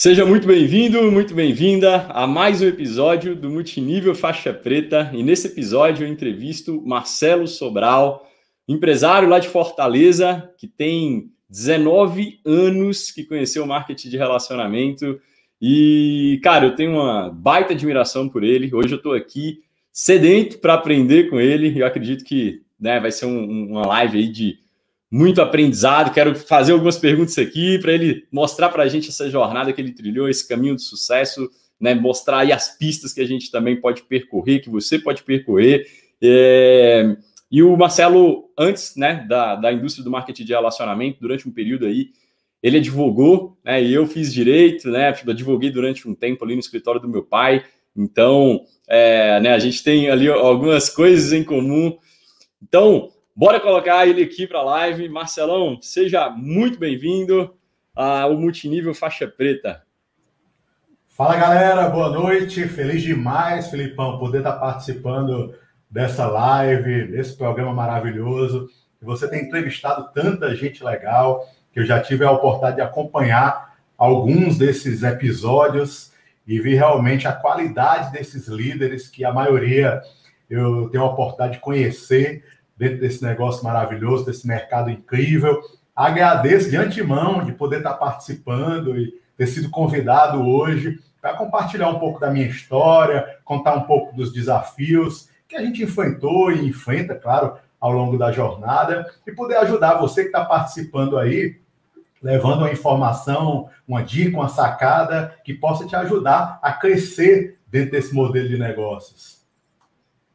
Seja muito bem-vindo, muito bem-vinda a mais um episódio do Multinível Faixa Preta. E nesse episódio eu entrevisto Marcelo Sobral, empresário lá de Fortaleza, que tem 19 anos que conheceu o marketing de relacionamento. E, cara, eu tenho uma baita admiração por ele. Hoje eu estou aqui sedento para aprender com ele. Eu acredito que né, vai ser um, uma live aí de muito aprendizado. Quero fazer algumas perguntas aqui para ele mostrar para a gente essa jornada que ele trilhou, esse caminho de sucesso, né? Mostrar aí as pistas que a gente também pode percorrer, que você pode percorrer. É... E o Marcelo, antes né, da, da indústria do marketing de relacionamento, durante um período aí, ele advogou, né? E eu fiz direito, né? Advoguei durante um tempo ali no escritório do meu pai. Então, é, né, a gente tem ali algumas coisas em comum. Então, Bora colocar ele aqui para a live. Marcelão, seja muito bem-vindo ao Multinível Faixa Preta. Fala galera, boa noite. Feliz demais, Filipão, poder estar participando dessa live, desse programa maravilhoso. Você tem entrevistado tanta gente legal que eu já tive a oportunidade de acompanhar alguns desses episódios e vi realmente a qualidade desses líderes que a maioria eu tenho a oportunidade de conhecer dentro desse negócio maravilhoso, desse mercado incrível. Agradeço de antemão de poder estar participando e ter sido convidado hoje para compartilhar um pouco da minha história, contar um pouco dos desafios que a gente enfrentou e enfrenta, claro, ao longo da jornada e poder ajudar você que está participando aí, levando uma informação, uma dica, uma sacada que possa te ajudar a crescer dentro desse modelo de negócios.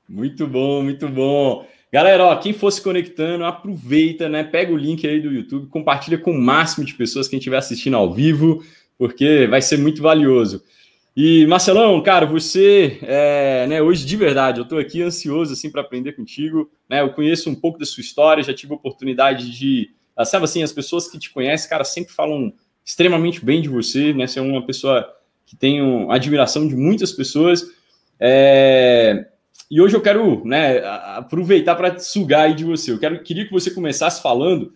Muito bom, muito bom. Galera, ó, quem for se conectando, aproveita, né? Pega o link aí do YouTube, compartilha com o máximo de pessoas quem estiver assistindo ao vivo, porque vai ser muito valioso. E Marcelão, cara, você, é, né, hoje de verdade, eu estou aqui ansioso assim para aprender contigo, né? Eu conheço um pouco da sua história, já tive a oportunidade de, ah, sabe assim, as pessoas que te conhecem, cara, sempre falam extremamente bem de você, né? Você é uma pessoa que tem uma admiração de muitas pessoas. É, e hoje eu quero né, aproveitar para sugar aí de você. Eu quero, queria que você começasse falando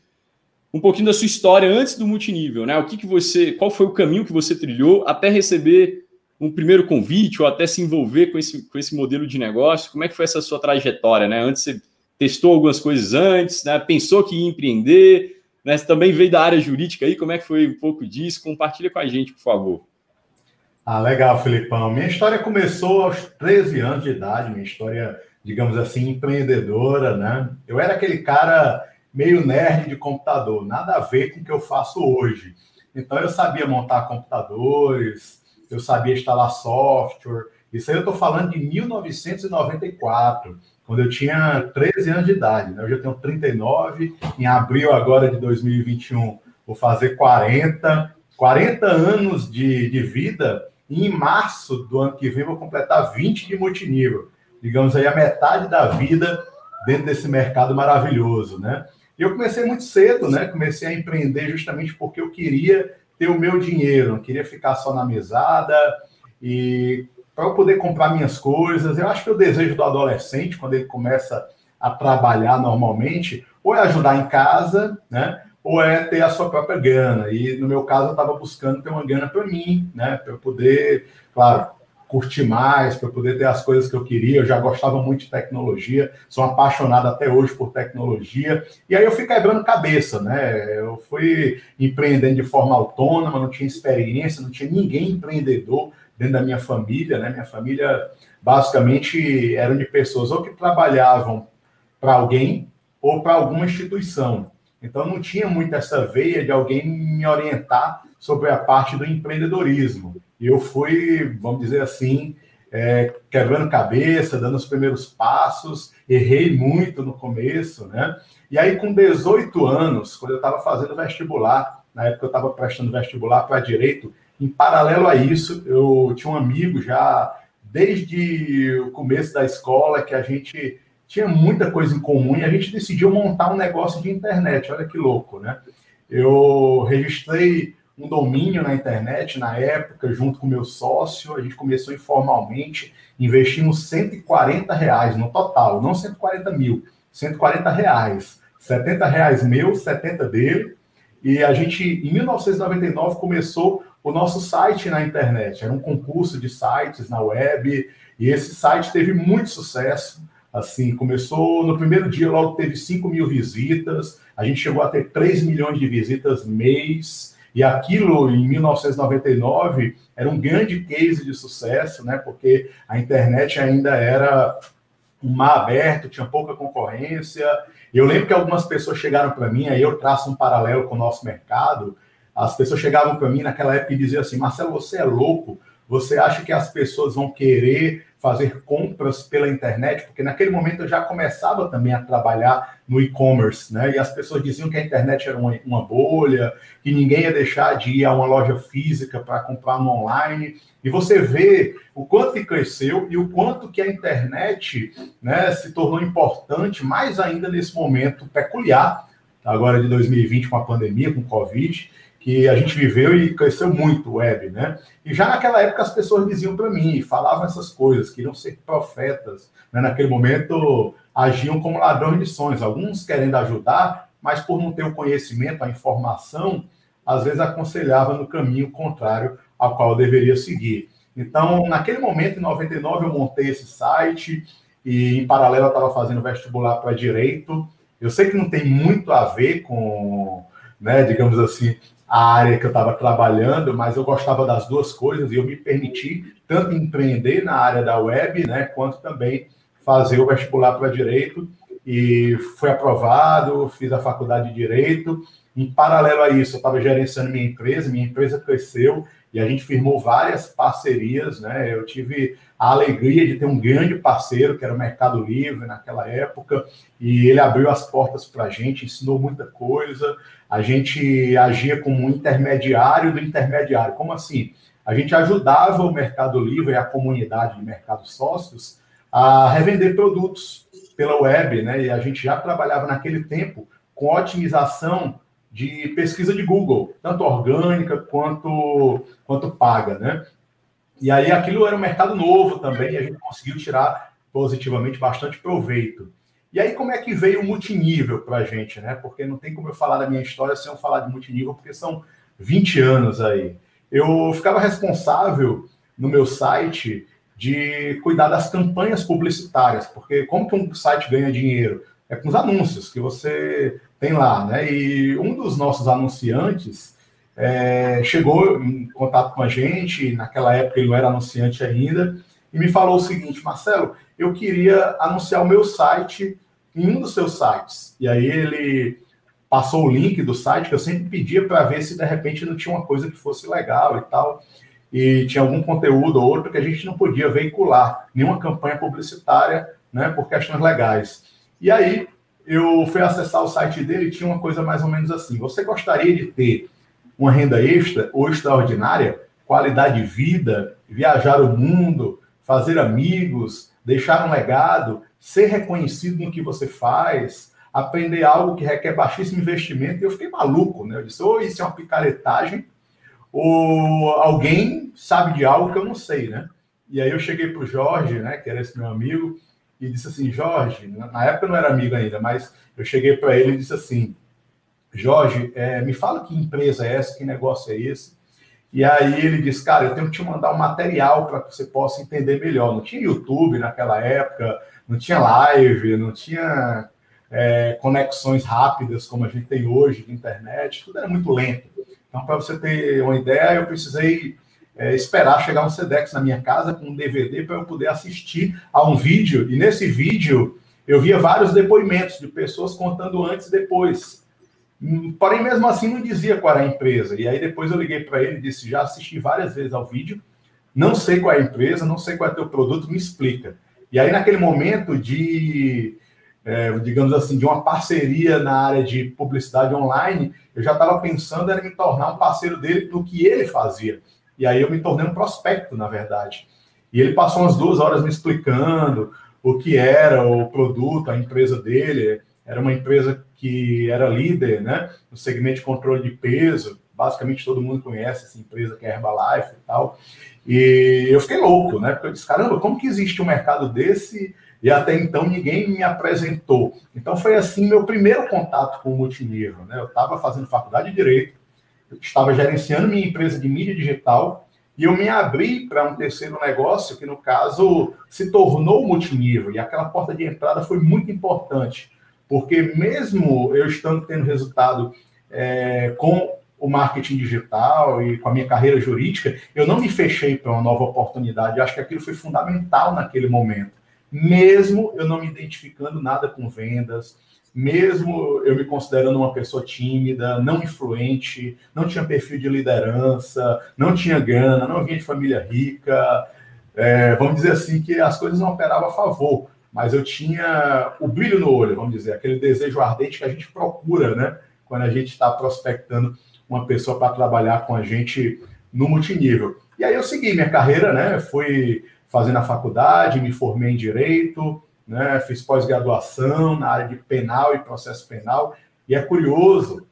um pouquinho da sua história antes do multinível, né? O que, que você, qual foi o caminho que você trilhou até receber um primeiro convite ou até se envolver com esse, com esse modelo de negócio? Como é que foi essa sua trajetória, né? Antes você testou algumas coisas antes, né? Pensou que ia empreender, né? Você também veio da área jurídica aí, como é que foi um pouco disso? Compartilha com a gente, por favor. Ah, legal, Filipão. Minha história começou aos 13 anos de idade, minha história, digamos assim, empreendedora, né? Eu era aquele cara meio nerd de computador, nada a ver com o que eu faço hoje. Então, eu sabia montar computadores, eu sabia instalar software. Isso aí eu estou falando de 1994, quando eu tinha 13 anos de idade. Né? Eu já tenho 39, em abril agora de 2021 vou fazer 40. 40 anos de, de vida em março do ano que vem vou completar 20 de multinível. Digamos aí a metade da vida dentro desse mercado maravilhoso, né? E eu comecei muito cedo, né? Comecei a empreender justamente porque eu queria ter o meu dinheiro, não queria ficar só na mesada e para eu poder comprar minhas coisas. Eu acho que o desejo do adolescente, quando ele começa a trabalhar normalmente, ou é ajudar em casa, né? Ou é ter a sua própria grana. E no meu caso, eu estava buscando ter uma grana para mim, né? Para eu poder, claro, curtir mais, para eu poder ter as coisas que eu queria. Eu já gostava muito de tecnologia, sou apaixonado até hoje por tecnologia. E aí eu fui quebrando cabeça, né? Eu fui empreendendo de forma autônoma, não tinha experiência, não tinha ninguém empreendedor dentro da minha família, né? Minha família basicamente eram de pessoas ou que trabalhavam para alguém ou para alguma instituição. Então, não tinha muito essa veia de alguém me orientar sobre a parte do empreendedorismo. E eu fui, vamos dizer assim, é, quebrando cabeça, dando os primeiros passos, errei muito no começo, né? E aí, com 18 anos, quando eu estava fazendo vestibular, na época eu estava prestando vestibular para direito, em paralelo a isso, eu tinha um amigo já desde o começo da escola que a gente tinha muita coisa em comum e a gente decidiu montar um negócio de internet. Olha que louco, né? Eu registrei um domínio na internet na época, junto com meu sócio. A gente começou informalmente, investimos 140 reais no total, não 140 mil, 140 reais. 70 reais meu, 70 dele. E a gente, em 1999, começou o nosso site na internet. Era um concurso de sites na web, e esse site teve muito sucesso. Assim, começou no primeiro dia, logo teve 5 mil visitas, a gente chegou a ter 3 milhões de visitas mês, e aquilo em 1999 era um grande case de sucesso, né? Porque a internet ainda era um mar aberto, tinha pouca concorrência. Eu lembro que algumas pessoas chegaram para mim, aí eu traço um paralelo com o nosso mercado. As pessoas chegavam para mim naquela época e diziam assim: Marcelo, você é louco? Você acha que as pessoas vão querer fazer compras pela internet? Porque naquele momento eu já começava também a trabalhar no e-commerce, né? E as pessoas diziam que a internet era uma, uma bolha, que ninguém ia deixar de ir a uma loja física para comprar no online. E você vê o quanto que cresceu e o quanto que a internet né, se tornou importante, mais ainda nesse momento peculiar, agora de 2020, com a pandemia, com o Covid, que a gente viveu e cresceu muito web, né? E já naquela época as pessoas diziam para mim, falavam essas coisas, queriam ser profetas, né? naquele momento agiam como ladrões de sonhos, alguns querendo ajudar, mas por não ter o conhecimento, a informação, às vezes aconselhava no caminho contrário ao qual eu deveria seguir. Então, naquele momento, em 99, eu montei esse site e, em paralelo, eu estava fazendo vestibular para direito. Eu sei que não tem muito a ver com, né, digamos assim, a área que eu estava trabalhando, mas eu gostava das duas coisas e eu me permiti tanto empreender na área da web, né, quanto também fazer o vestibular para direito e foi aprovado, fiz a faculdade de direito. Em paralelo a isso, eu estava gerenciando minha empresa, minha empresa cresceu e a gente firmou várias parcerias, né? Eu tive a alegria de ter um grande parceiro, que era o Mercado Livre naquela época, e ele abriu as portas para a gente, ensinou muita coisa. A gente agia como um intermediário do intermediário. Como assim? A gente ajudava o Mercado Livre e a comunidade de mercado sócios a revender produtos pela web, né? E a gente já trabalhava naquele tempo com otimização de pesquisa de Google, tanto orgânica quanto, quanto paga, né? E aí aquilo era um mercado novo também, e a gente conseguiu tirar positivamente bastante proveito. E aí como é que veio o multinível para a gente, né? Porque não tem como eu falar da minha história sem eu falar de multinível, porque são 20 anos aí. Eu ficava responsável no meu site de cuidar das campanhas publicitárias, porque como que um site ganha dinheiro? É com os anúncios que você tem lá, né? E um dos nossos anunciantes é, chegou em contato com a gente, naquela época ele não era anunciante ainda, e me falou o seguinte, Marcelo, eu queria anunciar o meu site em um dos seus sites. E aí ele passou o link do site que eu sempre pedia para ver se de repente não tinha uma coisa que fosse legal e tal. E tinha algum conteúdo ou outro que a gente não podia veicular, nenhuma campanha publicitária, né, por questões legais. E aí eu fui acessar o site dele e tinha uma coisa mais ou menos assim: você gostaria de ter uma renda extra ou extraordinária, qualidade de vida, viajar o mundo, fazer amigos, deixar um legado, ser reconhecido no que você faz, aprender algo que requer baixíssimo investimento. Eu fiquei maluco, né? Eu disse, ou isso é uma picaretagem, ou alguém sabe de algo que eu não sei, né? E aí eu cheguei para o Jorge, né, que era esse meu amigo, e disse assim, Jorge, na época não era amigo ainda, mas eu cheguei para ele e disse assim, Jorge, é, me fala que empresa é essa, que negócio é esse? E aí ele disse, cara, eu tenho que te mandar um material para que você possa entender melhor. Não tinha YouTube naquela época, não tinha live, não tinha é, conexões rápidas como a gente tem hoje de internet, tudo era muito lento. Então, para você ter uma ideia, eu precisei é, esperar chegar um Sedex na minha casa com um DVD para eu poder assistir a um vídeo. E nesse vídeo eu via vários depoimentos de pessoas contando antes e depois. Hum, porém, mesmo assim, não dizia qual era a empresa. E aí depois eu liguei para ele e disse: já assisti várias vezes ao vídeo, não sei qual é a empresa, não sei qual é o teu produto, me explica. E aí, naquele momento de, é, digamos assim, de uma parceria na área de publicidade online, eu já estava pensando em me tornar um parceiro dele do que ele fazia. E aí eu me tornei um prospecto, na verdade. E ele passou umas duas horas me explicando o que era o produto, a empresa dele. Era uma empresa que era líder né, no segmento de controle de peso. Basicamente todo mundo conhece essa empresa que é Herbalife e tal. E eu fiquei louco, né? Porque eu disse, caramba, como que existe um mercado desse E até então ninguém me apresentou. Então foi assim meu primeiro contato com o multinível. Né? Eu estava fazendo faculdade de Direito, estava gerenciando minha empresa de mídia digital e eu me abri para um terceiro negócio que, no caso, se tornou multinível. E aquela porta de entrada foi muito importante, porque mesmo eu estando tendo resultado é, com o marketing digital e com a minha carreira jurídica, eu não me fechei para uma nova oportunidade. Eu acho que aquilo foi fundamental naquele momento. Mesmo eu não me identificando nada com vendas, mesmo eu me considerando uma pessoa tímida, não influente, não tinha perfil de liderança, não tinha grana, não vinha de família rica, é, vamos dizer assim que as coisas não operavam a favor, mas eu tinha o brilho no olho, vamos dizer, aquele desejo ardente que a gente procura, né? Quando a gente está prospectando uma pessoa para trabalhar com a gente no multinível. E aí eu segui minha carreira, né? Fui fazendo a faculdade, me formei em direito, né? Fiz pós-graduação na área de penal e processo penal. E é curioso,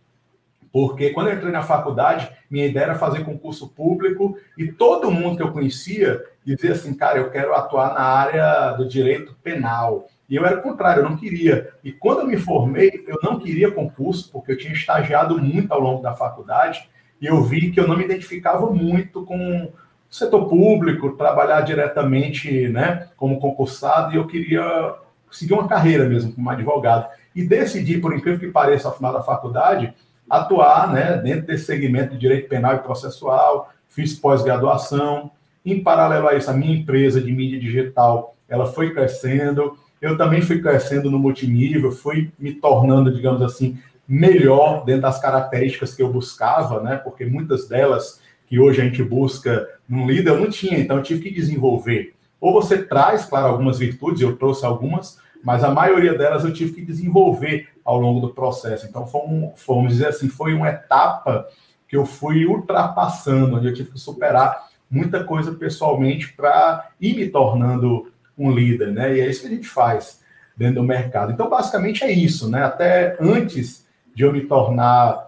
porque quando eu entrei na faculdade, minha ideia era fazer concurso público e todo mundo que eu conhecia dizia assim, cara, eu quero atuar na área do direito penal. E eu era o contrário, eu não queria. E quando eu me formei, eu não queria concurso, porque eu tinha estagiado muito ao longo da faculdade, e eu vi que eu não me identificava muito com setor público, trabalhar diretamente né, como concursado, e eu queria seguir uma carreira mesmo como advogado. E decidi, por incrível que pareça, ao final da faculdade, atuar né, dentro desse segmento de direito penal e processual, fiz pós-graduação. Em paralelo a isso, a minha empresa de mídia digital ela foi crescendo, eu também fui crescendo no multinível, fui me tornando, digamos assim, melhor dentro das características que eu buscava, né? Porque muitas delas que hoje a gente busca num líder eu não tinha, então eu tive que desenvolver. Ou você traz, claro, algumas virtudes, eu trouxe algumas, mas a maioria delas eu tive que desenvolver ao longo do processo. Então, foi um, vamos dizer assim, foi uma etapa que eu fui ultrapassando, onde eu tive que superar muita coisa pessoalmente para ir me tornando um líder, né? E é isso que a gente faz dentro do mercado. Então, basicamente é isso, né? Até antes de eu me tornar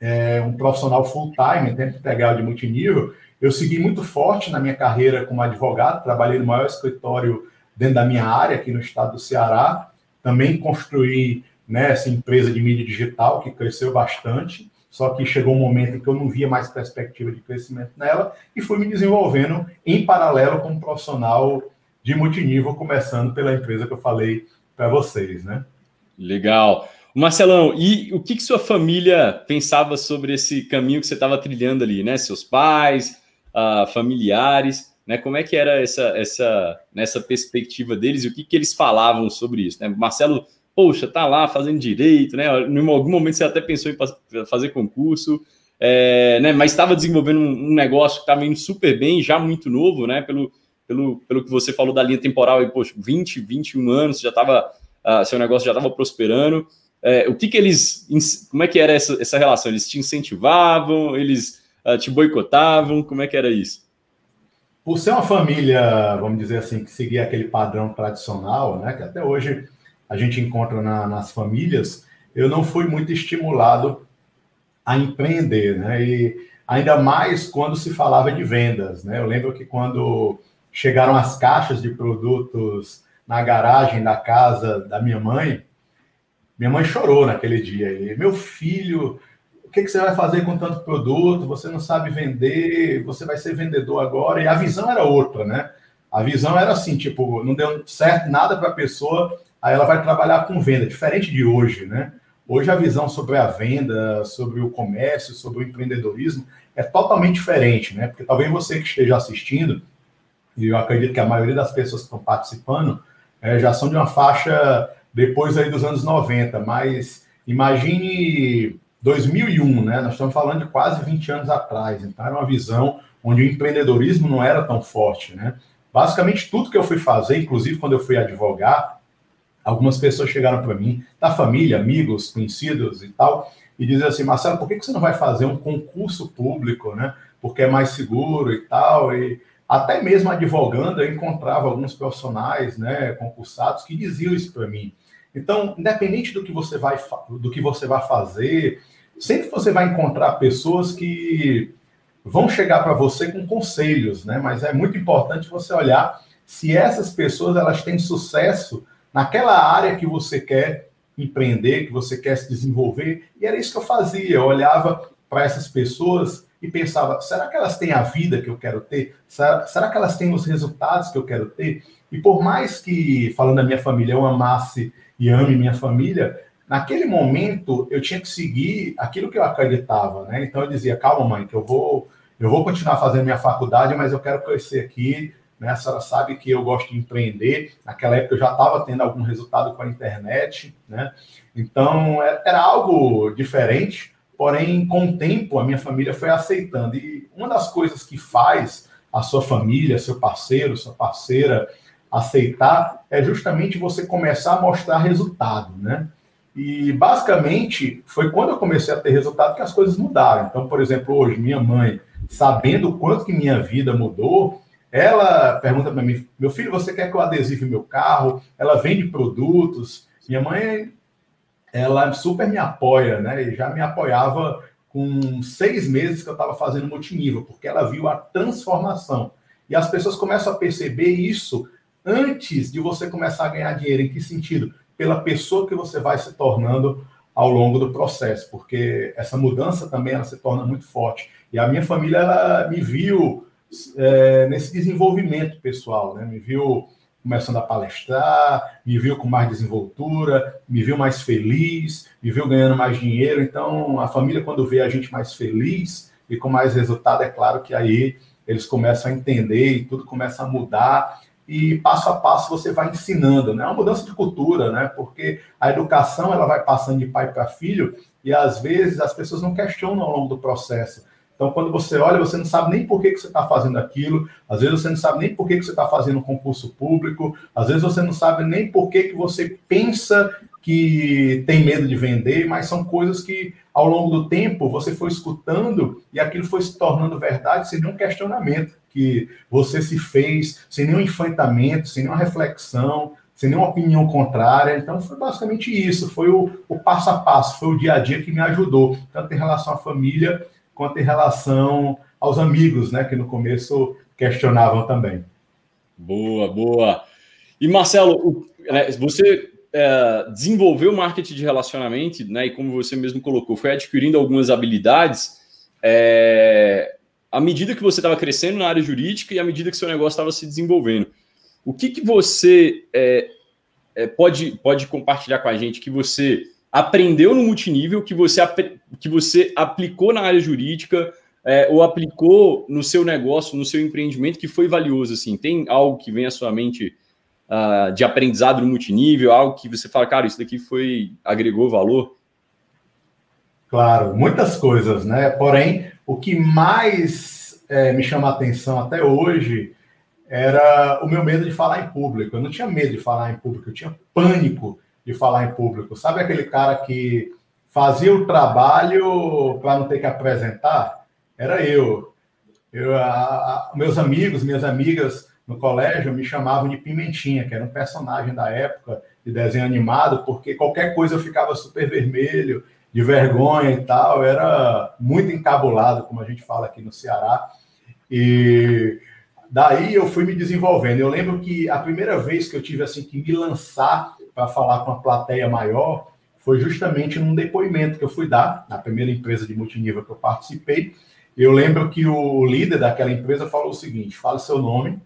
é, um profissional full-time, em tempo integral de multinível, eu segui muito forte na minha carreira como advogado, trabalhei no maior escritório dentro da minha área, aqui no estado do Ceará. Também construí né, essa empresa de mídia digital, que cresceu bastante, só que chegou um momento em que eu não via mais perspectiva de crescimento nela e fui me desenvolvendo em paralelo como profissional de multinível, começando pela empresa que eu falei para vocês, né? Legal. Marcelão, e o que, que sua família pensava sobre esse caminho que você estava trilhando ali, né? Seus pais, uh, familiares, né? Como é que era essa, essa, nessa perspectiva deles e o que, que eles falavam sobre isso? Né? Marcelo, poxa, tá lá fazendo direito, né? Em algum momento você até pensou em fazer concurso, é, né? Mas estava desenvolvendo um, um negócio que estava indo super bem, já muito novo, né? Pelo, pelo, pelo que você falou da linha temporal, e, poxa, 20, 21 anos, já estava, uh, seu negócio já estava prosperando. É, o que que eles, como é que era essa, essa relação? Eles te incentivavam, eles uh, te boicotavam, como é que era isso? Por ser uma família, vamos dizer assim, que seguia aquele padrão tradicional, né, que até hoje a gente encontra na, nas famílias, eu não fui muito estimulado a empreender, né, e ainda mais quando se falava de vendas, né, eu lembro que quando chegaram as caixas de produtos na garagem da casa da minha mãe. Minha mãe chorou naquele dia. Meu filho, o que, que você vai fazer com tanto produto? Você não sabe vender, você vai ser vendedor agora. E a visão era outra, né? A visão era assim, tipo, não deu certo nada para a pessoa, aí ela vai trabalhar com venda, diferente de hoje, né? Hoje a visão sobre a venda, sobre o comércio, sobre o empreendedorismo é totalmente diferente, né? Porque talvez você que esteja assistindo e eu acredito que a maioria das pessoas que estão participando é, já são de uma faixa depois aí dos anos 90, mas imagine 2001, né? Nós estamos falando de quase 20 anos atrás, então era uma visão onde o empreendedorismo não era tão forte, né? Basicamente tudo que eu fui fazer, inclusive quando eu fui advogar, algumas pessoas chegaram para mim, da família, amigos, conhecidos e tal, e diziam assim, Marcelo, por que você não vai fazer um concurso público, né? Porque é mais seguro e tal, e até mesmo advogando, eu encontrava alguns profissionais, né, concursados, que diziam isso para mim. Então, independente do que você vai do que você vai fazer, sempre você vai encontrar pessoas que vão chegar para você com conselhos, né? Mas é muito importante você olhar se essas pessoas elas têm sucesso naquela área que você quer empreender, que você quer se desenvolver. E era isso que eu fazia. Eu olhava para essas pessoas e pensava: será que elas têm a vida que eu quero ter? Será, será que elas têm os resultados que eu quero ter? E por mais que, falando da minha família, eu amasse e ame minha família, naquele momento eu tinha que seguir aquilo que eu acreditava, né? Então eu dizia: calma, mãe, que eu vou, eu vou continuar fazendo minha faculdade, mas eu quero crescer aqui. Né? A senhora sabe que eu gosto de empreender. Naquela época eu já estava tendo algum resultado com a internet, né? Então é, era algo diferente. Porém, com o tempo, a minha família foi aceitando. E uma das coisas que faz a sua família, seu parceiro, sua parceira aceitar é justamente você começar a mostrar resultado, né? E basicamente foi quando eu comecei a ter resultado que as coisas mudaram. Então, por exemplo, hoje minha mãe, sabendo o quanto que minha vida mudou, ela pergunta para mim: "Meu filho, você quer que eu adesive meu carro?" Ela vende produtos. Minha mãe ela super me apoia, né? E já me apoiava com seis meses que eu estava fazendo multinível, porque ela viu a transformação. E as pessoas começam a perceber isso antes de você começar a ganhar dinheiro. Em que sentido? Pela pessoa que você vai se tornando ao longo do processo, porque essa mudança também ela se torna muito forte. E a minha família ela me viu é, nesse desenvolvimento pessoal, né? Me viu começando a palestrar, me viu com mais desenvoltura, me viu mais feliz, me viu ganhando mais dinheiro. Então, a família, quando vê a gente mais feliz e com mais resultado, é claro que aí eles começam a entender e tudo começa a mudar. E passo a passo você vai ensinando, né? É uma mudança de cultura, né? Porque a educação ela vai passando de pai para filho e às vezes as pessoas não questionam ao longo do processo. Então, quando você olha, você não sabe nem por que, que você está fazendo aquilo, às vezes você não sabe nem por que, que você está fazendo um concurso público, às vezes você não sabe nem por que, que você pensa que tem medo de vender, mas são coisas que, ao longo do tempo, você foi escutando e aquilo foi se tornando verdade sem nenhum questionamento que você se fez, sem nenhum enfrentamento, sem nenhuma reflexão, sem nenhuma opinião contrária. Então, foi basicamente isso. Foi o, o passo a passo, foi o dia a dia que me ajudou, tanto em relação à família quanto em relação aos amigos, né, que no começo questionavam também. Boa, boa. E Marcelo, né, você é, desenvolveu marketing de relacionamento, né, e como você mesmo colocou, foi adquirindo algumas habilidades é, à medida que você estava crescendo na área jurídica e à medida que seu negócio estava se desenvolvendo. O que, que você é, é pode, pode compartilhar com a gente que você aprendeu no multinível, que você, que você aplicou na área jurídica é, ou aplicou no seu negócio, no seu empreendimento, que foi valioso? Assim, tem algo que vem à sua mente uh, de aprendizado no multinível, algo que você fala, cara, isso daqui foi agregou valor? Claro, muitas coisas, né? Porém, o que mais é, me chama a atenção até hoje era o meu medo de falar em público. Eu não tinha medo de falar em público, eu tinha pânico de falar em público. Sabe aquele cara que fazia o trabalho para não ter que apresentar? Era eu. eu a, a, meus amigos, minhas amigas no colégio me chamavam de Pimentinha, que era um personagem da época de desenho animado, porque qualquer coisa eu ficava super vermelho, de vergonha e tal, era muito encabulado, como a gente fala aqui no Ceará. E daí eu fui me desenvolvendo. Eu lembro que a primeira vez que eu tive assim que me lançar para falar com uma plateia maior foi justamente num depoimento que eu fui dar na primeira empresa de multinível que eu participei. Eu lembro que o líder daquela empresa falou o seguinte: fala seu nome,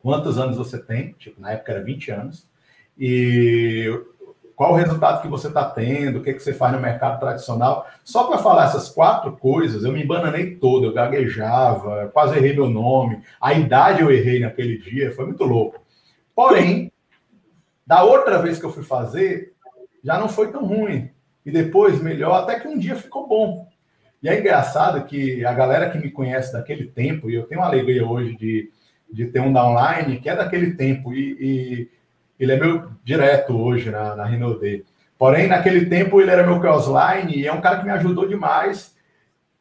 quantos anos você tem, tipo, na época era 20 anos, e qual o resultado que você está tendo, o que, que você faz no mercado tradicional. Só para falar essas quatro coisas, eu me embananei todo, eu gaguejava, quase errei meu nome, a idade eu errei naquele dia, foi muito louco. Porém, da outra vez que eu fui fazer, já não foi tão ruim. E depois, melhor, até que um dia ficou bom. E é engraçado que a galera que me conhece daquele tempo, e eu tenho uma alegria hoje de, de ter um downline que é daquele tempo, e, e ele é meu direto hoje na, na Renault Porém, naquele tempo ele era meu crossline e é um cara que me ajudou demais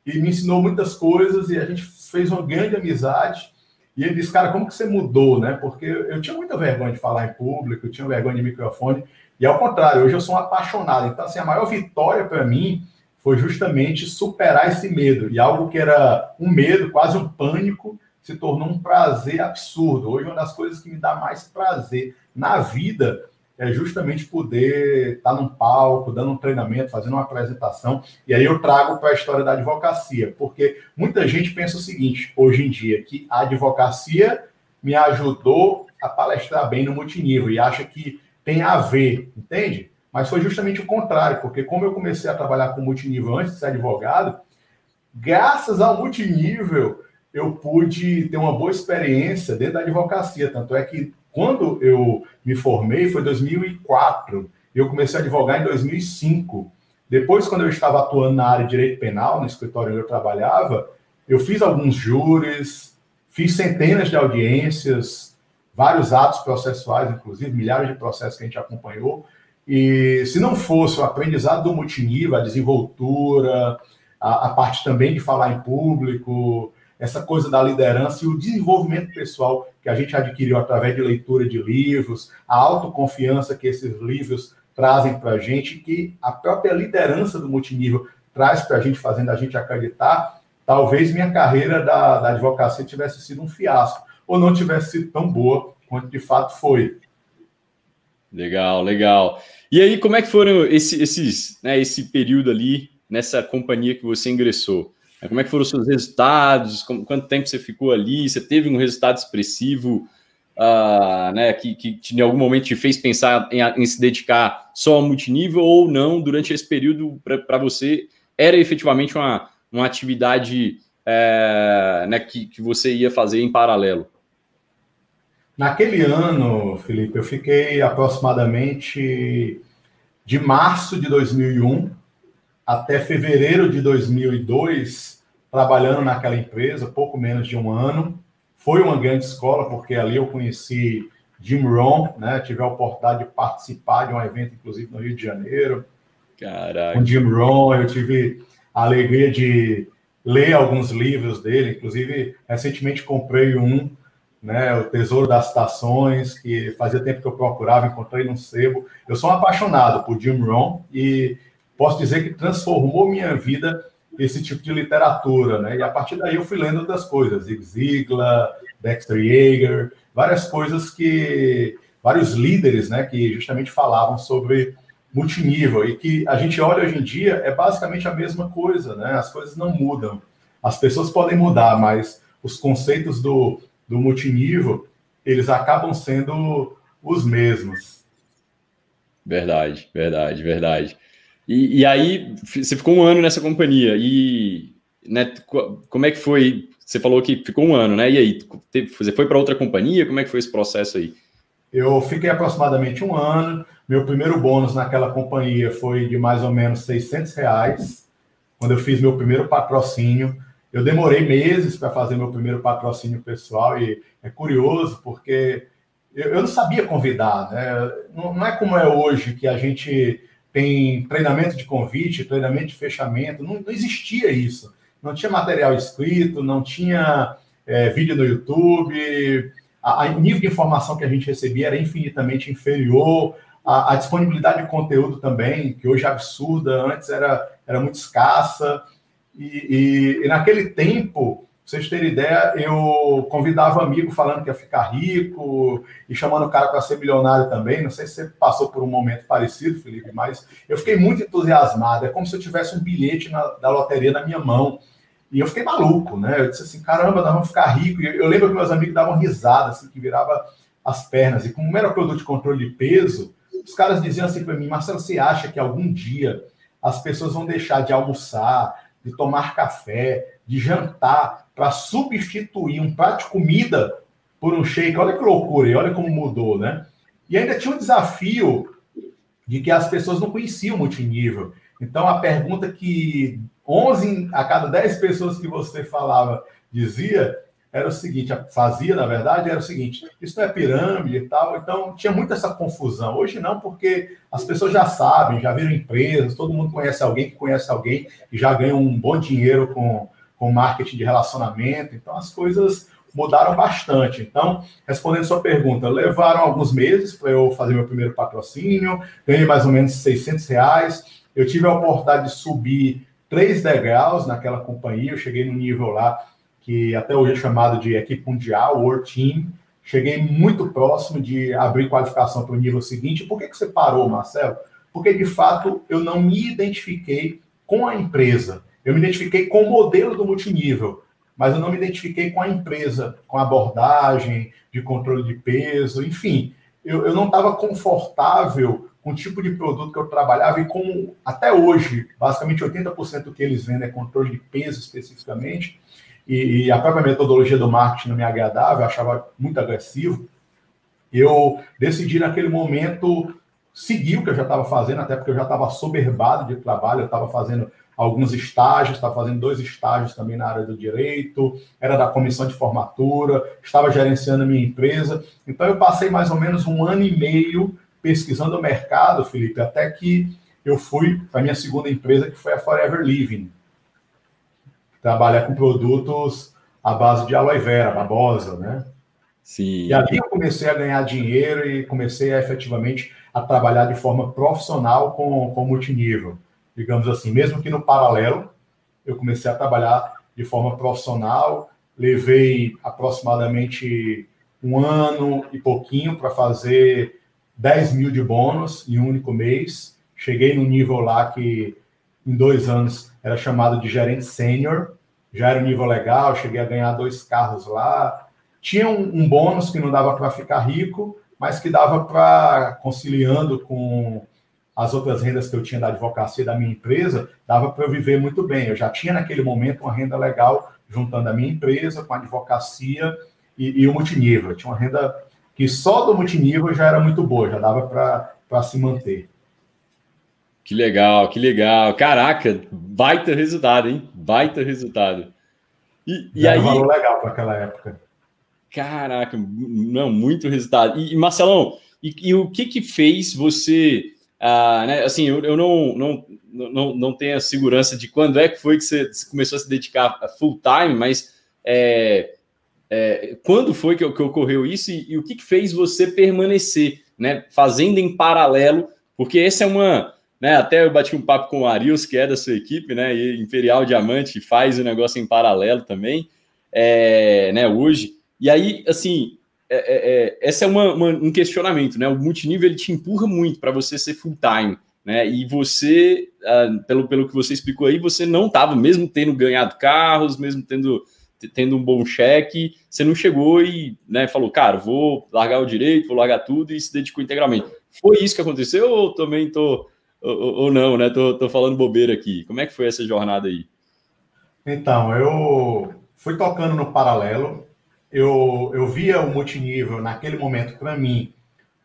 e me ensinou muitas coisas e a gente fez uma grande amizade. E ele disse, cara, como que você mudou, né? Porque eu tinha muita vergonha de falar em público, eu tinha vergonha de microfone, e ao contrário, hoje eu sou um apaixonado. Então, assim, a maior vitória para mim foi justamente superar esse medo. E algo que era um medo, quase um pânico, se tornou um prazer absurdo. Hoje, uma das coisas que me dá mais prazer na vida é justamente poder estar num palco, dando um treinamento, fazendo uma apresentação. E aí eu trago para a história da advocacia, porque muita gente pensa o seguinte, hoje em dia, que a advocacia me ajudou a palestrar bem no multinível e acha que tem a ver, entende? Mas foi justamente o contrário, porque como eu comecei a trabalhar com multinível antes de ser advogado, graças ao multinível eu pude ter uma boa experiência dentro da advocacia. Tanto é que quando eu me formei foi 2004. Eu comecei a advogar em 2005. Depois, quando eu estava atuando na área de direito penal, no escritório onde eu trabalhava, eu fiz alguns júris, fiz centenas de audiências, vários atos processuais, inclusive milhares de processos que a gente acompanhou. E se não fosse o aprendizado do multinível, a desenvoltura, a, a parte também de falar em público, essa coisa da liderança e o desenvolvimento pessoal que a gente adquiriu através de leitura de livros, a autoconfiança que esses livros trazem para a gente, que a própria liderança do multinível traz para a gente, fazendo a gente acreditar, talvez minha carreira da, da advocacia tivesse sido um fiasco, ou não tivesse sido tão boa quanto de fato foi. Legal, legal. E aí, como é que foram esse, esses, né, esse período ali nessa companhia que você ingressou? Como é que foram os seus resultados? quanto tempo você ficou ali? Você teve um resultado expressivo uh, né, que, que em algum momento te fez pensar em, em, se dedicar só ao multinível ou não? Durante esse período, para você, era efetivamente uma, uma atividade é, né, que, que você ia fazer em paralelo? Naquele ano, Felipe, eu fiquei aproximadamente de março de 2001 até fevereiro de 2002 trabalhando naquela empresa, pouco menos de um ano. Foi uma grande escola, porque ali eu conheci Jim Rohn, né? Tive a oportunidade de participar de um evento, inclusive, no Rio de Janeiro. Caraca. Com Jim Rohn, eu tive a alegria de ler alguns livros dele, inclusive, recentemente comprei um, né, o Tesouro das Estações, que fazia tempo que eu procurava, encontrei num sebo. Eu sou um apaixonado por Jim Rohn e posso dizer que transformou minha vida esse tipo de literatura, né? E a partir daí eu fui lendo outras coisas, Zig Ziglar, Dexter Yeager, várias coisas que vários líderes, né, que justamente falavam sobre multinível e que a gente olha hoje em dia é basicamente a mesma coisa, né? As coisas não mudam. As pessoas podem mudar, mas os conceitos do, do multinível, eles acabam sendo os mesmos. Verdade, verdade, verdade. E, e, aí, você ficou um ano nessa companhia. E né, como é que foi? Você falou que ficou um ano, né? E aí, você foi para outra companhia? Como é que foi esse processo aí? Eu fiquei aproximadamente um ano. Meu primeiro bônus naquela companhia foi de mais ou menos 600 reais, quando eu fiz meu primeiro patrocínio. Eu demorei meses para fazer meu primeiro patrocínio pessoal e é curioso porque eu, eu não sabia convidar, né? Não, não é como é hoje que a gente tem treinamento de convite, treinamento de fechamento, não, não existia isso. Não tinha material escrito, não tinha é, vídeo no YouTube, o nível de informação que a gente recebia era infinitamente inferior, a, a, disponibilidade de conteúdo também, que hoje é absurda, antes era, era muito escassa, e, e, e naquele tempo Pra vocês terem ideia, eu convidava amigo falando que ia ficar rico e chamando o cara para ser milionário também. Não sei se você passou por um momento parecido, Felipe, mas eu fiquei muito entusiasmado. É como se eu tivesse um bilhete na, da loteria na minha mão. E eu fiquei maluco, né? Eu disse assim: caramba, nós vamos ficar ricos. E eu lembro que meus amigos davam risada, assim, que virava as pernas. E como era produto de controle de peso, os caras diziam assim para mim: Marcelo, você acha que algum dia as pessoas vão deixar de almoçar, de tomar café, de jantar para substituir um prato de comida por um shake. Olha que loucura, e olha como mudou, né? E ainda tinha um desafio de que as pessoas não conheciam o multinível. Então, a pergunta que 11 a cada 10 pessoas que você falava dizia era o seguinte, fazia, na verdade, era o seguinte, isso não é pirâmide e tal, então tinha muito essa confusão. Hoje não, porque as pessoas já sabem, já viram empresas, todo mundo conhece alguém que conhece alguém e já ganha um bom dinheiro com, com marketing de relacionamento, então as coisas mudaram bastante. Então, respondendo sua pergunta, levaram alguns meses para eu fazer meu primeiro patrocínio, ganhei mais ou menos 600 reais. Eu tive a oportunidade de subir três degraus naquela companhia, eu cheguei no nível lá que até hoje é chamado de equipe mundial, World Team. Cheguei muito próximo de abrir qualificação para o nível seguinte. Por que, que você parou, Marcelo? Porque, de fato, eu não me identifiquei com a empresa. Eu me identifiquei com o modelo do multinível, mas eu não me identifiquei com a empresa, com a abordagem de controle de peso, enfim. Eu, eu não estava confortável com o tipo de produto que eu trabalhava e com, até hoje, basicamente 80% do que eles vendem é controle de peso especificamente, e, e a própria metodologia do marketing não me agradava, eu achava muito agressivo. Eu decidi naquele momento seguir o que eu já estava fazendo, até porque eu já estava soberbado de trabalho, eu estava fazendo alguns estágios, estava fazendo dois estágios também na área do direito, era da comissão de formatura, estava gerenciando a minha empresa. Então eu passei mais ou menos um ano e meio pesquisando o mercado, Felipe, até que eu fui para a minha segunda empresa, que foi a Forever Living. Trabalhar com produtos à base de aloe vera, babosa, né? Sim. E ali eu comecei a ganhar dinheiro e comecei a efetivamente a trabalhar de forma profissional com, com multinível digamos assim, mesmo que no paralelo, eu comecei a trabalhar de forma profissional, levei aproximadamente um ano e pouquinho para fazer 10 mil de bônus em um único mês. Cheguei no nível lá que em dois anos era chamado de gerente sênior, já era um nível legal, cheguei a ganhar dois carros lá. Tinha um, um bônus que não dava para ficar rico, mas que dava para, conciliando com as outras rendas que eu tinha da advocacia da minha empresa, dava para eu viver muito bem. Eu já tinha naquele momento uma renda legal juntando a minha empresa com a advocacia e, e o multinível. Eu tinha uma renda que só do multinível já era muito boa, já dava para se manter. Que legal, que legal. Caraca, baita resultado, hein? Baita resultado. E, e aí... um valor legal para aquela época. Caraca, não, muito resultado. E, Marcelão, e, e o que que fez você ah, né, assim, eu, eu não, não, não, não tenho a segurança de quando é que foi que você começou a se dedicar full time, mas é, é, quando foi que, que, ocorreu isso e, e o que, que, fez você permanecer, né, fazendo em paralelo, porque essa é uma, né, até eu bati um papo com o Arius, que é da sua equipe, né, e Imperial Diamante faz o negócio em paralelo também, é, né, hoje, e aí, assim, é, é, é, essa é uma, uma, um questionamento, né? O multinível ele te empurra muito para você ser full time, né? E você, uh, pelo, pelo que você explicou aí, você não estava, mesmo tendo ganhado carros, mesmo tendo, tendo um bom cheque, você não chegou e né, falou, cara, vou largar o direito, vou largar tudo e se dedicou integralmente. Foi isso que aconteceu ou também tô ou, ou não, né? Tô, tô falando bobeira aqui. Como é que foi essa jornada aí? Então, eu fui tocando no paralelo, eu, eu via o multinível naquele momento, para mim,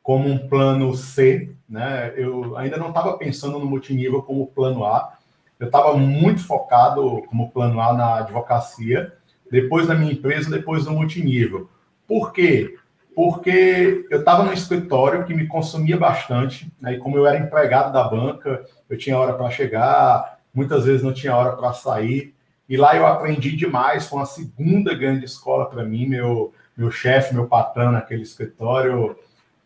como um plano C, né? Eu ainda não estava pensando no multinível como plano A, eu estava muito focado como plano A na advocacia, depois na minha empresa, depois no multinível. Por quê? Porque eu estava no escritório que me consumia bastante, né? e como eu era empregado da banca, eu tinha hora para chegar, muitas vezes não tinha hora para sair, e lá eu aprendi demais, foi uma segunda grande escola para mim. Meu, meu chefe, meu patrão naquele escritório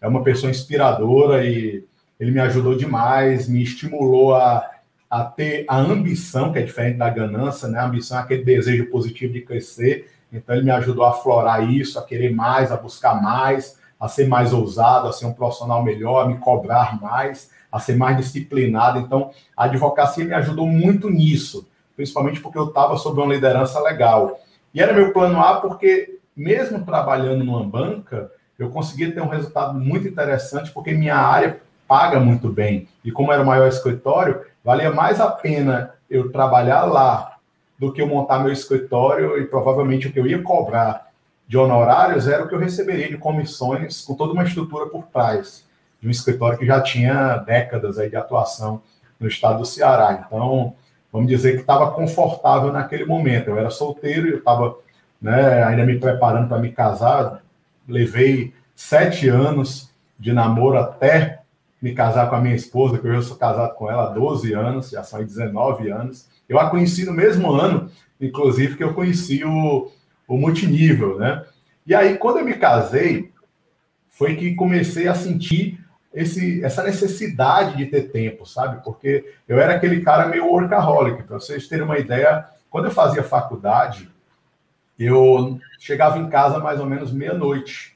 é uma pessoa inspiradora e ele me ajudou demais, me estimulou a, a ter a ambição, que é diferente da ganância, né? A ambição é aquele desejo positivo de crescer. Então, ele me ajudou a aflorar isso, a querer mais, a buscar mais, a ser mais ousado, a ser um profissional melhor, a me cobrar mais, a ser mais disciplinado. Então, a advocacia me ajudou muito nisso principalmente porque eu estava sob uma liderança legal. E era meu plano A porque, mesmo trabalhando numa banca, eu conseguia ter um resultado muito interessante, porque minha área paga muito bem. E como era o maior escritório, valia mais a pena eu trabalhar lá do que eu montar meu escritório e provavelmente o que eu ia cobrar de honorários era o que eu receberia de comissões com toda uma estrutura por trás de um escritório que já tinha décadas aí de atuação no estado do Ceará. Então, vamos dizer que estava confortável naquele momento. Eu era solteiro e eu estava né, ainda me preparando para me casar. Levei sete anos de namoro até me casar com a minha esposa, que eu sou casado com ela há 12 anos, já são 19 anos. Eu a conheci no mesmo ano, inclusive, que eu conheci o, o multinível, né? E aí, quando eu me casei, foi que comecei a sentir esse, essa necessidade de ter tempo, sabe? Porque eu era aquele cara meio workaholic. Para vocês terem uma ideia, quando eu fazia faculdade, eu chegava em casa mais ou menos meia-noite.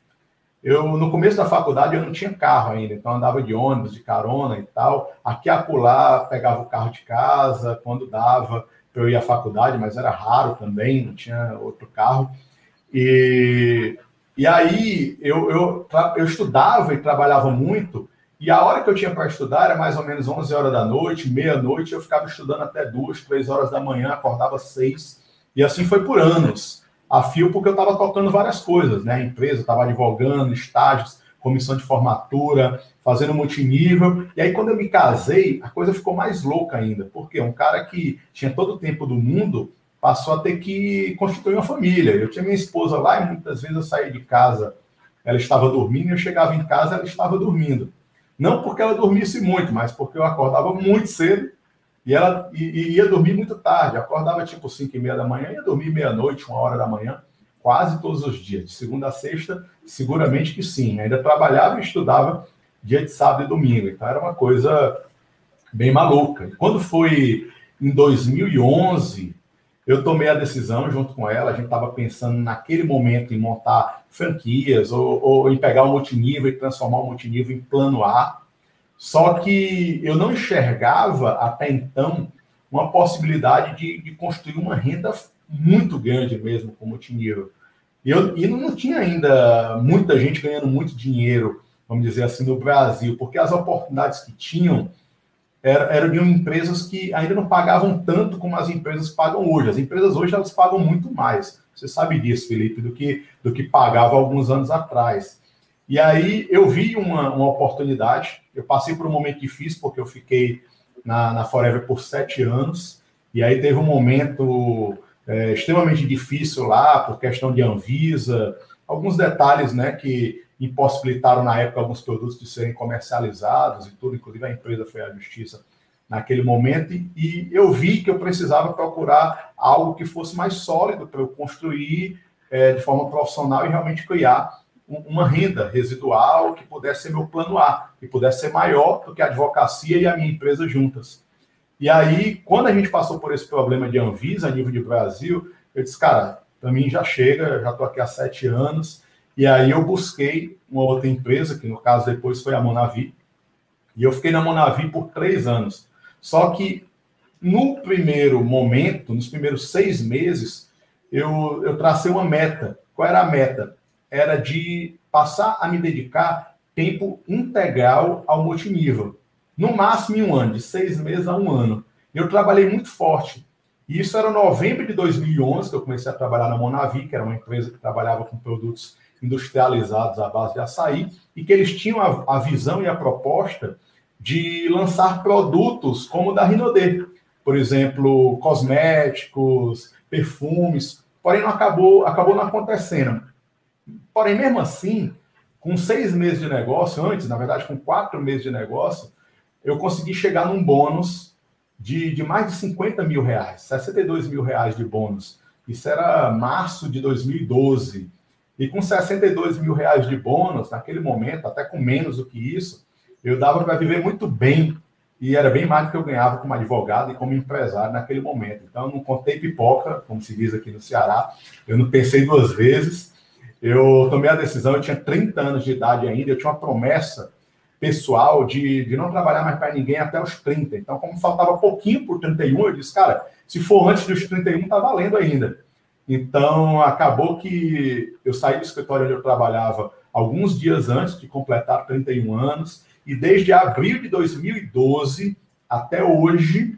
Eu, no começo da faculdade, eu não tinha carro ainda, então andava de ônibus, de carona e tal. Aqui acolá, pegava o carro de casa, quando dava para eu ir à faculdade, mas era raro também, não tinha outro carro. E, e aí eu, eu, eu estudava e trabalhava muito, e a hora que eu tinha para estudar era mais ou menos 11 horas da noite, meia-noite, eu ficava estudando até duas, três horas da manhã, acordava seis, e assim foi por anos a fio porque eu estava tocando várias coisas, né? Empresa, estava advogando, estágios, comissão de formatura, fazendo multinível. E aí, quando eu me casei, a coisa ficou mais louca ainda, porque um cara que tinha todo o tempo do mundo passou a ter que constituir uma família. Eu tinha minha esposa lá e muitas vezes eu saía de casa, ela estava dormindo, e eu chegava em casa, ela estava dormindo. Não porque ela dormisse muito, mas porque eu acordava muito cedo e ela e, e ia dormir muito tarde, acordava tipo 5 e meia da manhã, ia dormir meia-noite, uma hora da manhã, quase todos os dias, de segunda a sexta, seguramente que sim. Ainda trabalhava e estudava dia de sábado e domingo, então era uma coisa bem maluca. E quando foi em 2011, eu tomei a decisão junto com ela, a gente estava pensando naquele momento em montar franquias ou, ou em pegar o multinível e transformar o multinível em plano A, só que eu não enxergava até então uma possibilidade de, de construir uma renda muito grande mesmo com multinível. E, eu, e não tinha ainda muita gente ganhando muito dinheiro, vamos dizer assim, no Brasil, porque as oportunidades que tinham eram, eram de empresas que ainda não pagavam tanto como as empresas pagam hoje. As empresas hoje elas pagam muito mais. Você sabe disso, Felipe, do que, do que pagava alguns anos atrás. E aí eu vi uma, uma oportunidade, eu passei por um momento difícil, porque eu fiquei na, na Forever por sete anos, e aí teve um momento é, extremamente difícil lá, por questão de Anvisa, alguns detalhes né, que impossibilitaram na época alguns produtos de serem comercializados e tudo, inclusive a empresa foi à justiça naquele momento, e eu vi que eu precisava procurar algo que fosse mais sólido para eu construir é, de forma profissional e realmente criar uma renda residual que pudesse ser meu plano A, que pudesse ser maior do que a advocacia e a minha empresa juntas. E aí, quando a gente passou por esse problema de Anvisa a nível de Brasil, eu disse, cara, para mim já chega, já estou aqui há sete anos. E aí eu busquei uma outra empresa, que no caso depois foi a Monavi, e eu fiquei na Monavi por três anos. Só que no primeiro momento, nos primeiros seis meses, eu, eu tracei uma meta. Qual era a meta? era de passar a me dedicar tempo integral ao multinível. No máximo em um ano, de seis meses a um ano. Eu trabalhei muito forte. E isso era novembro de 2011, que eu comecei a trabalhar na Monavi, que era uma empresa que trabalhava com produtos industrializados à base de açaí, e que eles tinham a, a visão e a proposta de lançar produtos como o da Rinodê. Por exemplo, cosméticos, perfumes, porém não acabou, acabou não acontecendo. Porém, mesmo assim, com seis meses de negócio, antes, na verdade, com quatro meses de negócio, eu consegui chegar num bônus de, de mais de 50 mil reais, 62 mil reais de bônus. Isso era março de 2012. E com 62 mil reais de bônus, naquele momento, até com menos do que isso, eu dava para viver muito bem. E era bem mais do que eu ganhava como advogado e como empresário naquele momento. Então, eu não contei pipoca, como se diz aqui no Ceará. Eu não pensei duas vezes. Eu tomei a decisão, eu tinha 30 anos de idade ainda, eu tinha uma promessa pessoal de, de não trabalhar mais para ninguém até os 30. Então, como faltava pouquinho por 31, eu disse, cara, se for antes dos 31, tá valendo ainda. Então, acabou que eu saí do escritório onde eu trabalhava alguns dias antes de completar 31 anos, e desde abril de 2012 até hoje,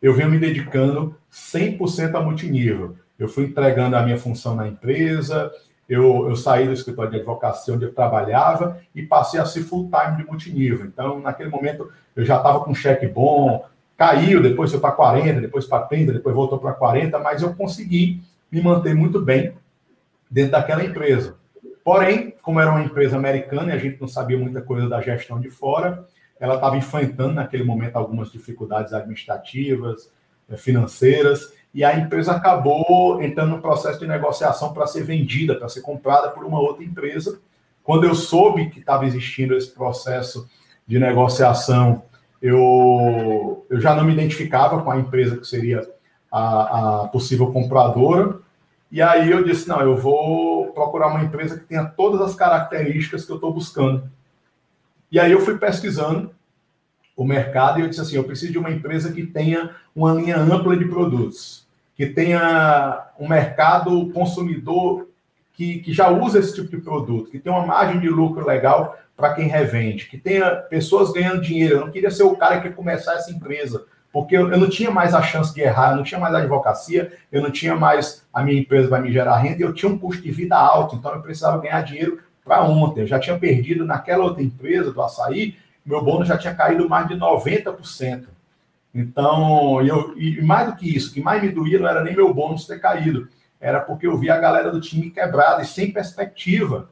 eu venho me dedicando 100% a multinível. Eu fui entregando a minha função na empresa, eu, eu saí do escritório de advocacia onde eu trabalhava e passei a ser full-time de multinível. Então, naquele momento, eu já estava com cheque bom, caiu, depois foi para 40, depois para 30, depois voltou para 40, mas eu consegui me manter muito bem dentro daquela empresa. Porém, como era uma empresa americana e a gente não sabia muita coisa da gestão de fora, ela estava enfrentando naquele momento algumas dificuldades administrativas, eh, financeiras, e a empresa acabou entrando no processo de negociação para ser vendida, para ser comprada por uma outra empresa. Quando eu soube que estava existindo esse processo de negociação, eu, eu já não me identificava com a empresa que seria a, a possível compradora. E aí eu disse, não, eu vou procurar uma empresa que tenha todas as características que eu estou buscando. E aí eu fui pesquisando o mercado e eu disse assim, eu preciso de uma empresa que tenha uma linha ampla de produtos, que tenha um mercado consumidor que, que já usa esse tipo de produto, que tenha uma margem de lucro legal para quem revende, que tenha pessoas ganhando dinheiro. Eu não queria ser o cara que começar essa empresa, porque eu, não tinha mais a chance de errar, eu não tinha mais a advocacia, eu não tinha mais a minha empresa para me gerar renda, eu tinha um custo de vida alto, então eu precisava ganhar dinheiro para ontem. Eu já tinha perdido naquela outra empresa do açaí, meu bônus já tinha caído mais de 90%. Então, eu, e mais do que isso, o que mais me doía não era nem meu bônus ter caído, era porque eu via a galera do time quebrada e sem perspectiva.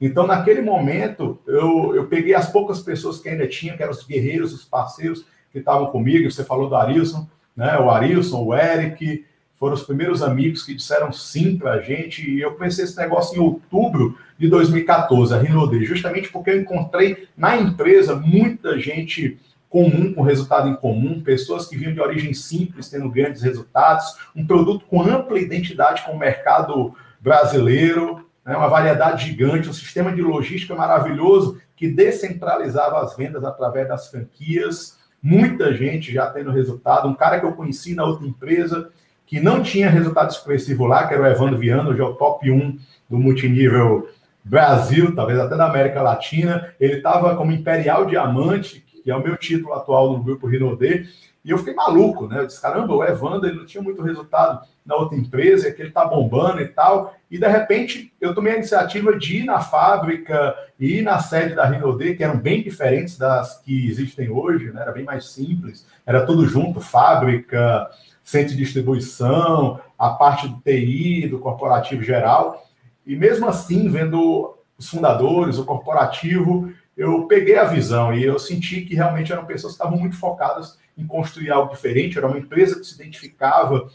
Então, naquele momento, eu, eu peguei as poucas pessoas que ainda tinha, que eram os guerreiros, os parceiros que estavam comigo. Você falou do Arilson, né? O Arilson, o Eric, foram os primeiros amigos que disseram sim para a gente. E eu comecei esse negócio em outubro de 2014, a Rinode, justamente porque eu encontrei na empresa muita gente comum, com resultado em comum, pessoas que vinham de origem simples, tendo grandes resultados, um produto com ampla identidade com o mercado brasileiro, né, uma variedade gigante, um sistema de logística maravilhoso que descentralizava as vendas através das franquias, muita gente já tendo resultado, um cara que eu conheci na outra empresa, que não tinha resultado expressivo lá, que era o Evandro Viano, hoje é o top 1 do multinível Brasil, talvez até da América Latina. Ele estava como Imperial Diamante, que é o meu título atual no grupo Rinode, e eu fiquei maluco, né? Eu disse, caramba, o Evandro ele não tinha muito resultado na outra empresa, que ele tá bombando e tal. E de repente eu tomei a iniciativa de ir na fábrica e ir na sede da Rinode, que eram bem diferentes das que existem hoje, né? Era bem mais simples, era tudo junto, fábrica, centro de distribuição, a parte do TI, do corporativo geral. E mesmo assim, vendo os fundadores, o corporativo, eu peguei a visão e eu senti que realmente eram pessoas que estavam muito focadas em construir algo diferente. Era uma empresa que se identificava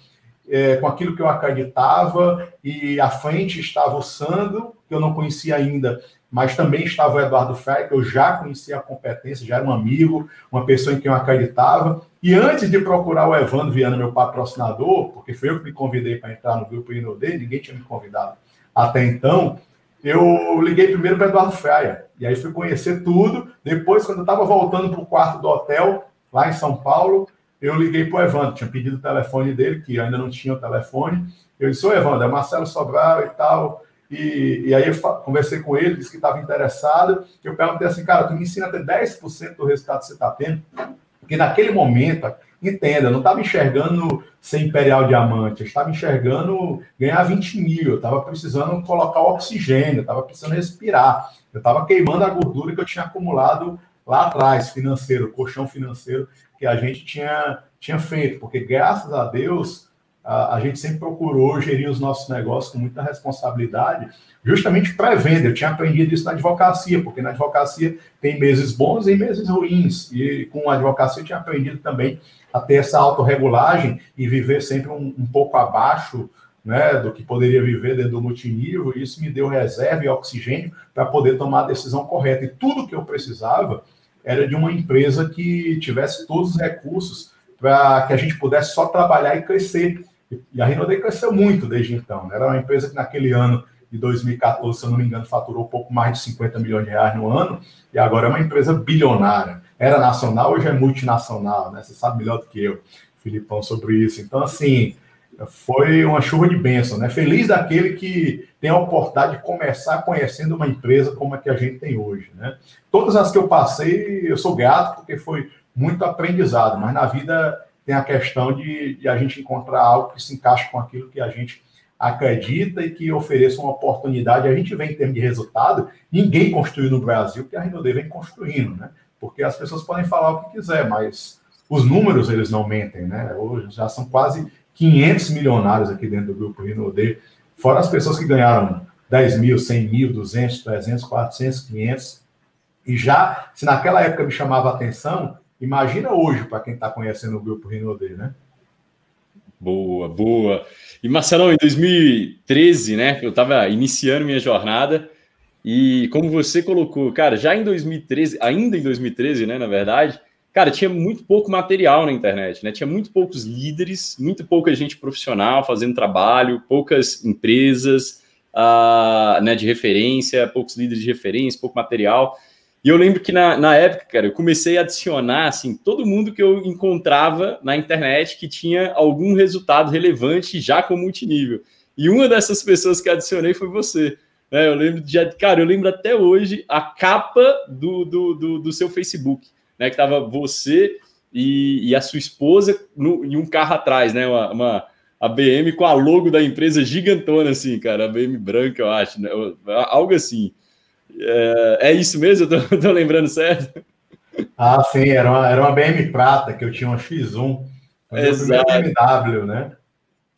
é, com aquilo que eu acreditava e à frente estava o Sandro, que eu não conhecia ainda, mas também estava o Eduardo Ferreira, que eu já conhecia a competência, já era um amigo, uma pessoa em quem eu acreditava. E antes de procurar o Evandro Viana, meu patrocinador, porque foi eu que me convidei para entrar no grupo Inodê, ninguém tinha me convidado até então, eu liguei primeiro para Eduardo Fraia. E aí fui conhecer tudo. Depois, quando eu estava voltando para o quarto do hotel, lá em São Paulo, eu liguei para o Evandro. Tinha pedido o telefone dele, que ainda não tinha o telefone. Eu disse, ô Evandro, é Marcelo Sobral e tal. E, e aí eu conversei com ele, disse que estava interessado. Eu perguntei assim, cara, tu me ensina a ter 10% do resultado que você está tendo? Porque naquele momento, entenda, eu não estava enxergando ser Imperial Diamante, eu estava enxergando ganhar 20 mil, eu estava precisando colocar oxigênio, eu estava precisando respirar, eu estava queimando a gordura que eu tinha acumulado lá atrás, financeiro, colchão financeiro que a gente tinha, tinha feito, porque graças a Deus a, a, gente sempre procurou gerir os nossos negócios com muita responsabilidade, justamente pré-venda. Eu tinha aprendido isso na advocacia, porque na advocacia tem meses bons e meses ruins. E com a advocacia eu tinha aprendido também a ter essa autorregulagem e viver sempre um, um pouco abaixo né, do que poderia viver dentro do multinível. E isso me deu reserva e oxigênio para poder tomar a decisão correta. E tudo que eu precisava era de uma empresa que tivesse todos os recursos para que a gente pudesse só trabalhar e crescer. E a Rinode cresceu muito desde então. Né? Era uma empresa que naquele ano de 2014, se eu não me engano, faturou pouco mais de 50 milhões de reais no ano, e agora é uma empresa bilionária. Era nacional, hoje é multinacional, né? Você sabe melhor do que eu, Filipão, sobre isso. Então, assim, foi uma chuva de bênção, né? Feliz daquele que tem a oportunidade de começar conhecendo uma empresa como a que a gente tem hoje, né? Todas as que eu passei, eu sou grato porque foi muito aprendizado, mas na vida tem a questão de, de, a gente encontrar algo que se encaixe com aquilo que a gente acredita e que ofereça uma oportunidade. A gente vem em termos de resultado, ninguém construiu no Brasil que a Rinode vem construindo, né? Porque as pessoas podem falar o que quiser, mas os números eles não mentem, né? Hoje já são quase 500 milionários aqui dentro do grupo Rinode, fora as pessoas que ganharam 10 mil, 100 mil, 200, 300, 400, 500. E já, se naquela época me chamava a atenção, Imagina hoje para quem está conhecendo o grupo Rinode, né? Boa, boa. E Marcelo, em 2013, né? Eu estava iniciando minha jornada e como você colocou, cara, já em 2013, ainda em 2013, né? Na verdade, cara, tinha muito pouco material na internet, né? Tinha muito poucos líderes, muito pouca gente profissional fazendo trabalho, poucas empresas uh, né, de referência, poucos líderes de referência, pouco material. E eu lembro que na, na época, cara, eu comecei a adicionar assim todo mundo que eu encontrava na internet que tinha algum resultado relevante já com multinível. E uma dessas pessoas que adicionei foi você. Né? Eu lembro de, cara, eu lembro até hoje a capa do, do, do, do seu Facebook, né? Que tava você e, e a sua esposa no, em um carro atrás, né? Uma, uma, a BM com a logo da empresa gigantona, assim, cara, a BM branca, eu acho, né? algo assim. É, é isso mesmo? Eu tô, tô, lembrando certo? Ah, sim, era uma, era uma BM prata que eu tinha uma X1. Exato. BMW, né?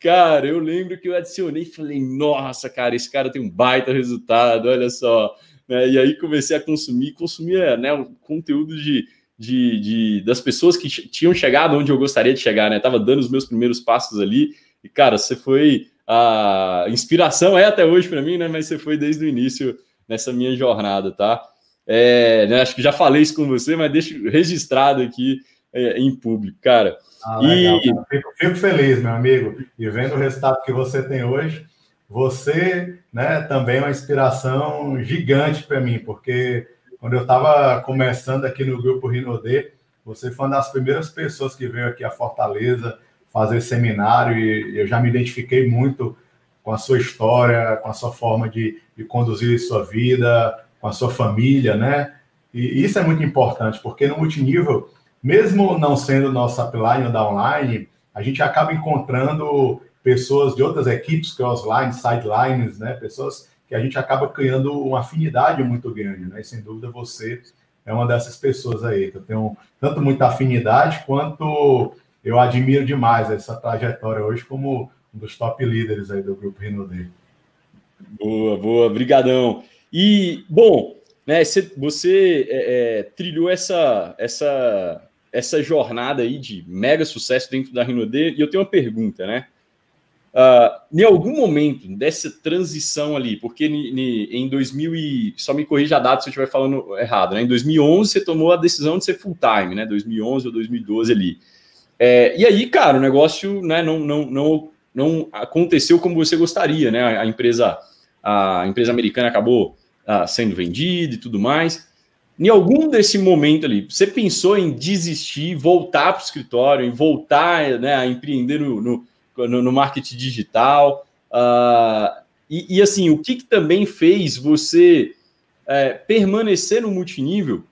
Cara, eu lembro que eu adicionei e falei, nossa, cara, esse cara tem um baita resultado, olha só. Né? E aí comecei a consumir, consumia né, o conteúdo de, de, de, das pessoas que tinham chegado onde eu gostaria de chegar, né? Tava dando os meus primeiros passos ali. E, cara, você foi a inspiração, é até hoje para mim, né? Mas você foi desde o início nessa minha jornada, tá? É, né, acho que já falei isso com você, mas deixo registrado aqui é, em público, cara. Ah, legal, e... Cara. Fico, fico, feliz, meu amigo, e vendo o resultado que você tem hoje, você né, também é uma inspiração gigante para mim, porque quando eu estava começando aqui no grupo Rinodê, você foi uma das primeiras pessoas que veio aqui a Fortaleza fazer seminário e eu já me identifiquei muito com a sua história, com a sua forma de, de conduzir sua vida, com a sua família, né? E isso é muito importante, porque no multinível, mesmo não sendo nosso upline ou downline, a gente acaba encontrando pessoas de outras equipes, crossline, sidelines, né? Pessoas que a gente acaba criando uma afinidade muito grande, né? E sem dúvida você é uma dessas pessoas aí, que eu tenho tanto muita afinidade quanto eu admiro demais essa trajetória hoje como um dos top líderes aí do grupo Rinode. Boa, boa, brigadão. E, bom, né, você, você é, é, trilhou essa, essa, essa jornada aí de mega sucesso dentro da Rinode, e eu tenho uma pergunta, né? Uh, em algum momento dessa transição ali, porque em 2000 e, só me corrija a data se eu estiver falando errado, né? Em 2011 você tomou a decisão de ser full time, né? 2011 ou 2012 ali. É, e aí, cara, o negócio né, não, não, não não aconteceu como você gostaria, né? A empresa, a empresa americana acabou uh, sendo vendida e tudo mais. Em algum desse momento ali, você pensou em desistir, voltar para o escritório, em voltar né, a empreender no, no, no marketing digital? Uh, e, e, assim, o que, que também fez você é, permanecer no multinível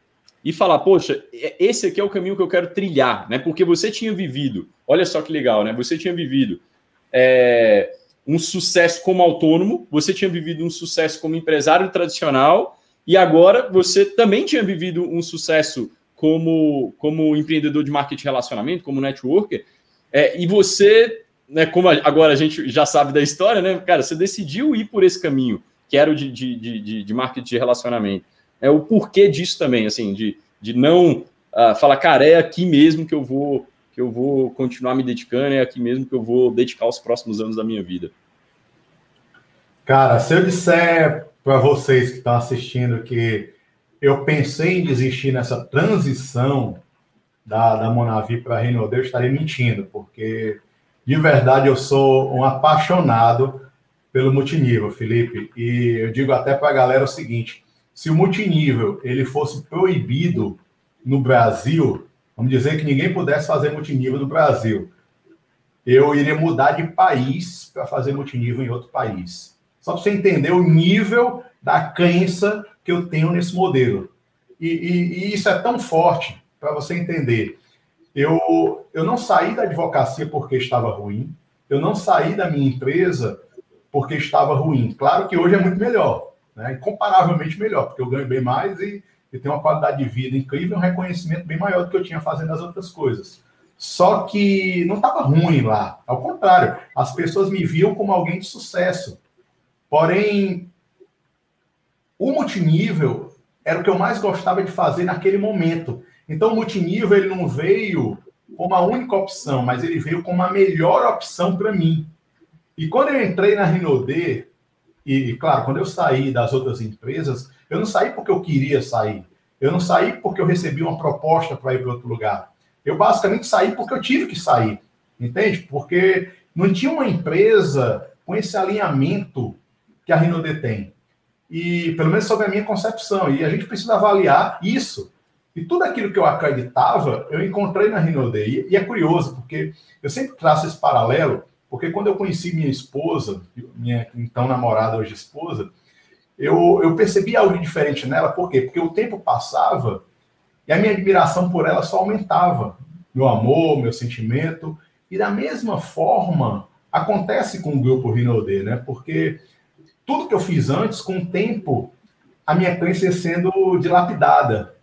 e falar, poxa, esse aqui é o caminho que eu quero trilhar, né? Porque você tinha vivido, olha só que legal, né? Você tinha vivido é, um sucesso como autônomo, você tinha vivido um sucesso como empresário tradicional e agora você também tinha vivido um sucesso como, como empreendedor de marketing relacionamento, como networker, é, e você, né, como agora a gente já sabe da história, né, cara, você decidiu ir por esse caminho, que era o de, de, de, de marketing de relacionamento. É o porquê disso também, assim, de, de não uh, falar, cara, é aqui mesmo que eu vou que eu vou continuar me dedicando, é aqui mesmo que eu vou dedicar os próximos anos da minha vida. Cara, se eu disser para vocês que estão assistindo que eu pensei em desistir nessa transição da, da Monavi para a Renault, eu estaria mentindo, porque de verdade eu sou um apaixonado pelo multinível, Felipe. E eu digo até para a galera o seguinte: se o multinível ele fosse proibido no Brasil, Vamos dizer que ninguém pudesse fazer multinível no Brasil. Eu iria mudar de país para fazer multinível em outro país. Só para você entender o nível da crença que eu tenho nesse modelo. E, e, e isso é tão forte para você entender. Eu, eu não saí da advocacia porque estava ruim. Eu não saí da minha empresa porque estava ruim. Claro que hoje é muito melhor, né? incomparavelmente melhor, porque eu ganho bem mais e e tenho uma qualidade de vida incrível, um reconhecimento bem maior do que eu tinha fazendo as outras coisas. Só que não estava ruim lá. Ao contrário, as pessoas me viam como alguém de sucesso. Porém, o multinível era o que eu mais gostava de fazer naquele momento. Então, o multinível ele não veio como a única opção, mas ele veio como a melhor opção para mim. E quando eu entrei na Rinode, e, claro, quando eu saí das outras empresas, eu não saí porque eu queria sair. Eu não saí porque eu recebi uma proposta para ir para outro lugar. Eu basicamente saí porque eu tive que sair, entende? Porque não tinha uma empresa com esse alinhamento que a Rinode tem. E, pelo menos sobre a minha concepção. E a gente precisa avaliar isso. E tudo aquilo que eu acreditava, eu encontrei na Rinode. E, é curioso, porque eu sempre traço esse paralelo, porque quando eu conheci minha esposa, minha então namorada, hoje esposa, eu, eu percebi algo diferente nela. Por quê? Porque o tempo passava e a minha admiração por ela só aumentava. Meu amor, meu sentimento. E da mesma forma, acontece com o grupo Rinode, né? Porque tudo que eu fiz antes, com o tempo, a minha crença ia sendo dilapidada.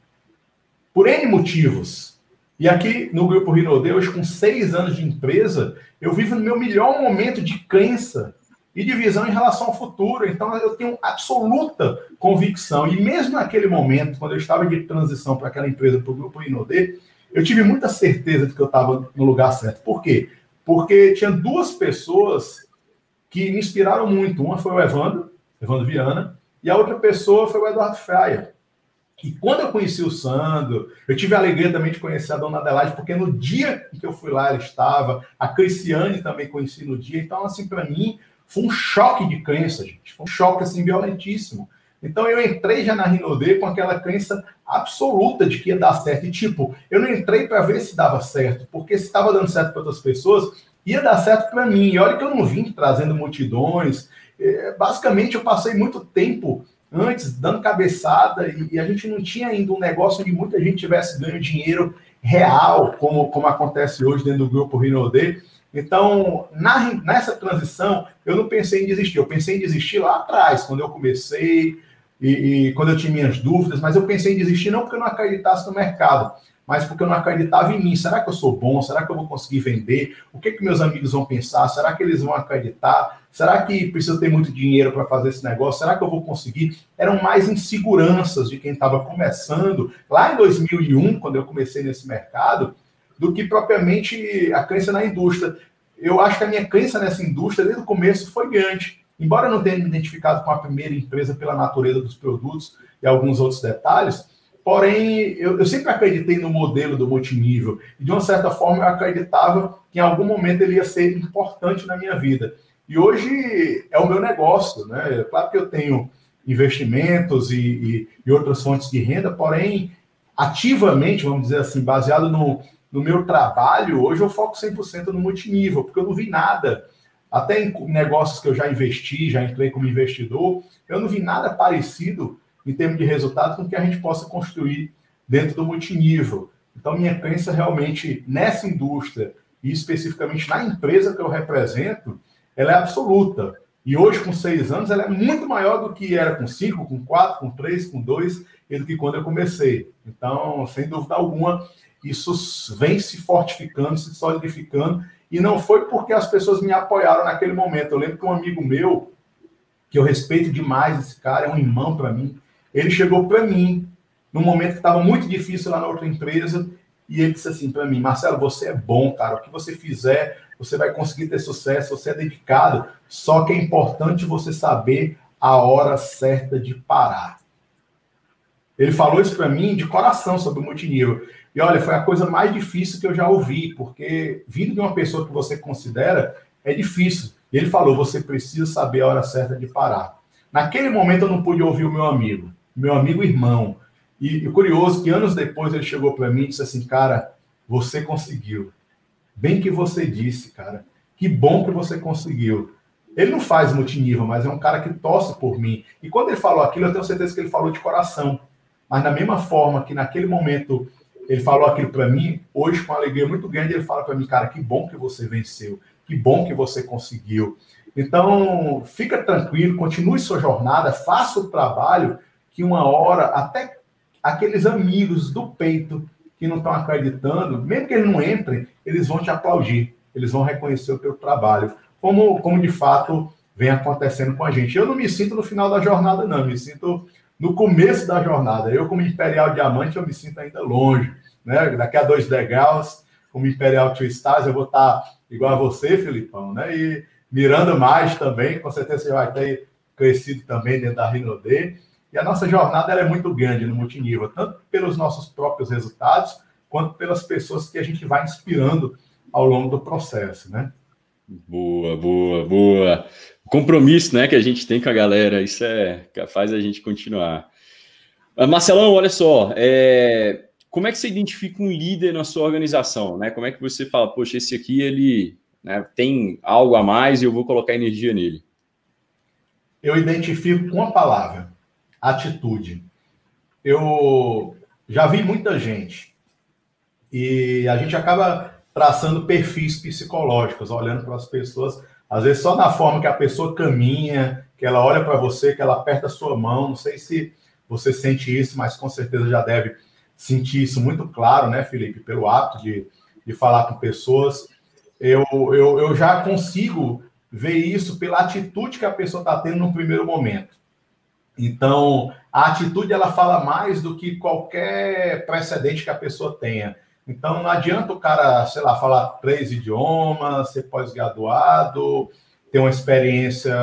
Por N motivos. E aqui no Grupo Rinode, hoje com seis anos de empresa, eu vivo no meu melhor momento de crença e de visão em relação ao futuro. Então eu tenho absoluta convicção. E mesmo naquele momento, quando eu estava de transição para aquela empresa, para o Grupo Rinode, eu tive muita certeza de que eu estava no lugar certo. Por quê? Porque tinha duas pessoas que me inspiraram muito. Uma foi o Evandro, Evandro Viana, e a outra pessoa foi o Eduardo Freia. E quando eu conheci o Sandro, eu tive a alegria também de conhecer a dona Adelaide, porque no dia em que eu fui lá, ela estava, a Cristiane também conheci no dia. Então, assim, para mim, foi um choque de crença, gente. Foi um choque, assim, violentíssimo. Então, eu entrei já na Rinode com aquela crença absoluta de que ia dar certo. E, tipo, eu não entrei para ver se dava certo, porque se estava dando certo para outras pessoas, ia dar certo para mim. E olha que eu não vim trazendo multidões. É, basicamente, eu passei muito tempo antes dando cabeçada e, e, a gente não tinha ainda um negócio onde muita gente tivesse ganho dinheiro real, como, como acontece hoje dentro do grupo Rinode. Então, na, nessa transição, eu não pensei em desistir. Eu pensei em desistir lá atrás, quando eu comecei e, e quando eu tinha minhas dúvidas, mas eu pensei em desistir não porque eu não acreditasse no mercado, mas porque eu não acreditava em mim. Será que eu sou bom? Será que eu vou conseguir vender? O que, que meus amigos vão pensar? Será que eles vão acreditar? Será que precisa ter muito dinheiro para fazer esse negócio? Será que eu vou conseguir? Eram mais inseguranças de quem estava começando lá em 2001, quando eu comecei nesse mercado, do que propriamente a crença na indústria. Eu acho que a minha crença nessa indústria desde o começo foi grande. Embora eu não tenha me identificado com a primeira empresa pela natureza dos produtos e alguns outros detalhes, Porém, eu, eu, sempre acreditei no modelo do multinível. E, de uma certa forma, eu acreditava que em algum momento ele ia ser importante na minha vida. E hoje é o meu negócio. Né? Claro que eu tenho investimentos e, e, e outras fontes de renda, porém, ativamente, vamos dizer assim, baseado no, no meu trabalho, hoje eu foco 100% no multinível, porque eu não vi nada. Até em negócios que eu já investi, já entrei como investidor, eu não vi nada parecido em termos de resultado, com que a gente possa construir dentro do multinível. Então, minha crença realmente nessa indústria, e especificamente na empresa que eu represento, ela é absoluta. E hoje, com seis anos, ela é muito maior do que era com cinco, com quatro, com três, com dois, e do que quando eu comecei. Então, sem dúvida alguma, isso vem se fortificando, se solidificando, e não foi porque as pessoas me apoiaram naquele momento. Eu lembro que um amigo meu, que eu respeito demais, esse cara é um irmão para mim, ele chegou para mim, num momento que estava muito difícil lá na outra empresa, e ele disse assim para mim: Marcelo, você é bom, cara. O que você fizer, você vai conseguir ter sucesso. Você é dedicado. Só que é importante você saber a hora certa de parar. Ele falou isso para mim de coração sobre o multinível. E olha, foi a coisa mais difícil que eu já ouvi, porque vindo de uma pessoa que você considera, é difícil. E ele falou: você precisa saber a hora certa de parar. Naquele momento eu não pude ouvir o meu amigo meu amigo irmão. E, e curioso que anos depois ele chegou para mim e disse assim, cara, você conseguiu. Bem que você disse, cara. Que bom que você conseguiu. Ele não faz multinível, mas é um cara que torce por mim. E quando ele falou aquilo, eu tenho certeza que ele falou de coração. Mas da mesma forma que naquele momento ele falou aquilo para mim, hoje com alegria muito grande ele fala para mim, cara, que bom que você venceu, que bom que você conseguiu. Então, fica tranquilo, continue sua jornada, faça o trabalho que uma hora, até aqueles amigos do peito que não estão acreditando, mesmo que eles não entrem, eles vão te aplaudir, eles vão reconhecer o teu trabalho, como, como de fato vem acontecendo com a gente. Eu não me sinto no final da jornada, não, me sinto no começo da jornada. Eu, como Imperial Diamante, eu me sinto ainda longe. Né? Daqui a dois degraus, como Imperial Two Stars, eu vou estar igual a você, Filipão, né? E mirando mais também, com certeza você vai ter crescido também dentro da Rinode. E a nossa jornada é muito grande no multinível, tanto pelos nossos próprios resultados, quanto pelas pessoas que a gente vai inspirando ao longo do processo, né? Boa, boa, boa. O compromisso, né, que a gente tem com a galera, isso é faz a gente continuar. Ah, Marcelão, olha só, é, como é que você identifica um líder na sua organização, né? Como é que você fala, poxa, esse aqui ele né, tem algo a mais e eu vou colocar energia nele? Eu identifico com uma palavra: atitude. Eu já vi muita gente e a gente acaba traçando perfis psicológicos, olhando para as pessoas, às vezes só na forma que a pessoa caminha, que ela olha para você, que ela aperta a sua mão. Não sei se você sente isso, mas com certeza já deve sentir isso muito claro, né, Felipe, pelo hábito de, de falar com pessoas. Eu, eu, eu já consigo ver isso pela atitude que a pessoa está tendo no primeiro momento. Então, a atitude ela fala mais do que qualquer precedente que a pessoa tenha. Então, não adianta o cara, sei lá, falar três idiomas, ser pós-graduado, ter uma experiência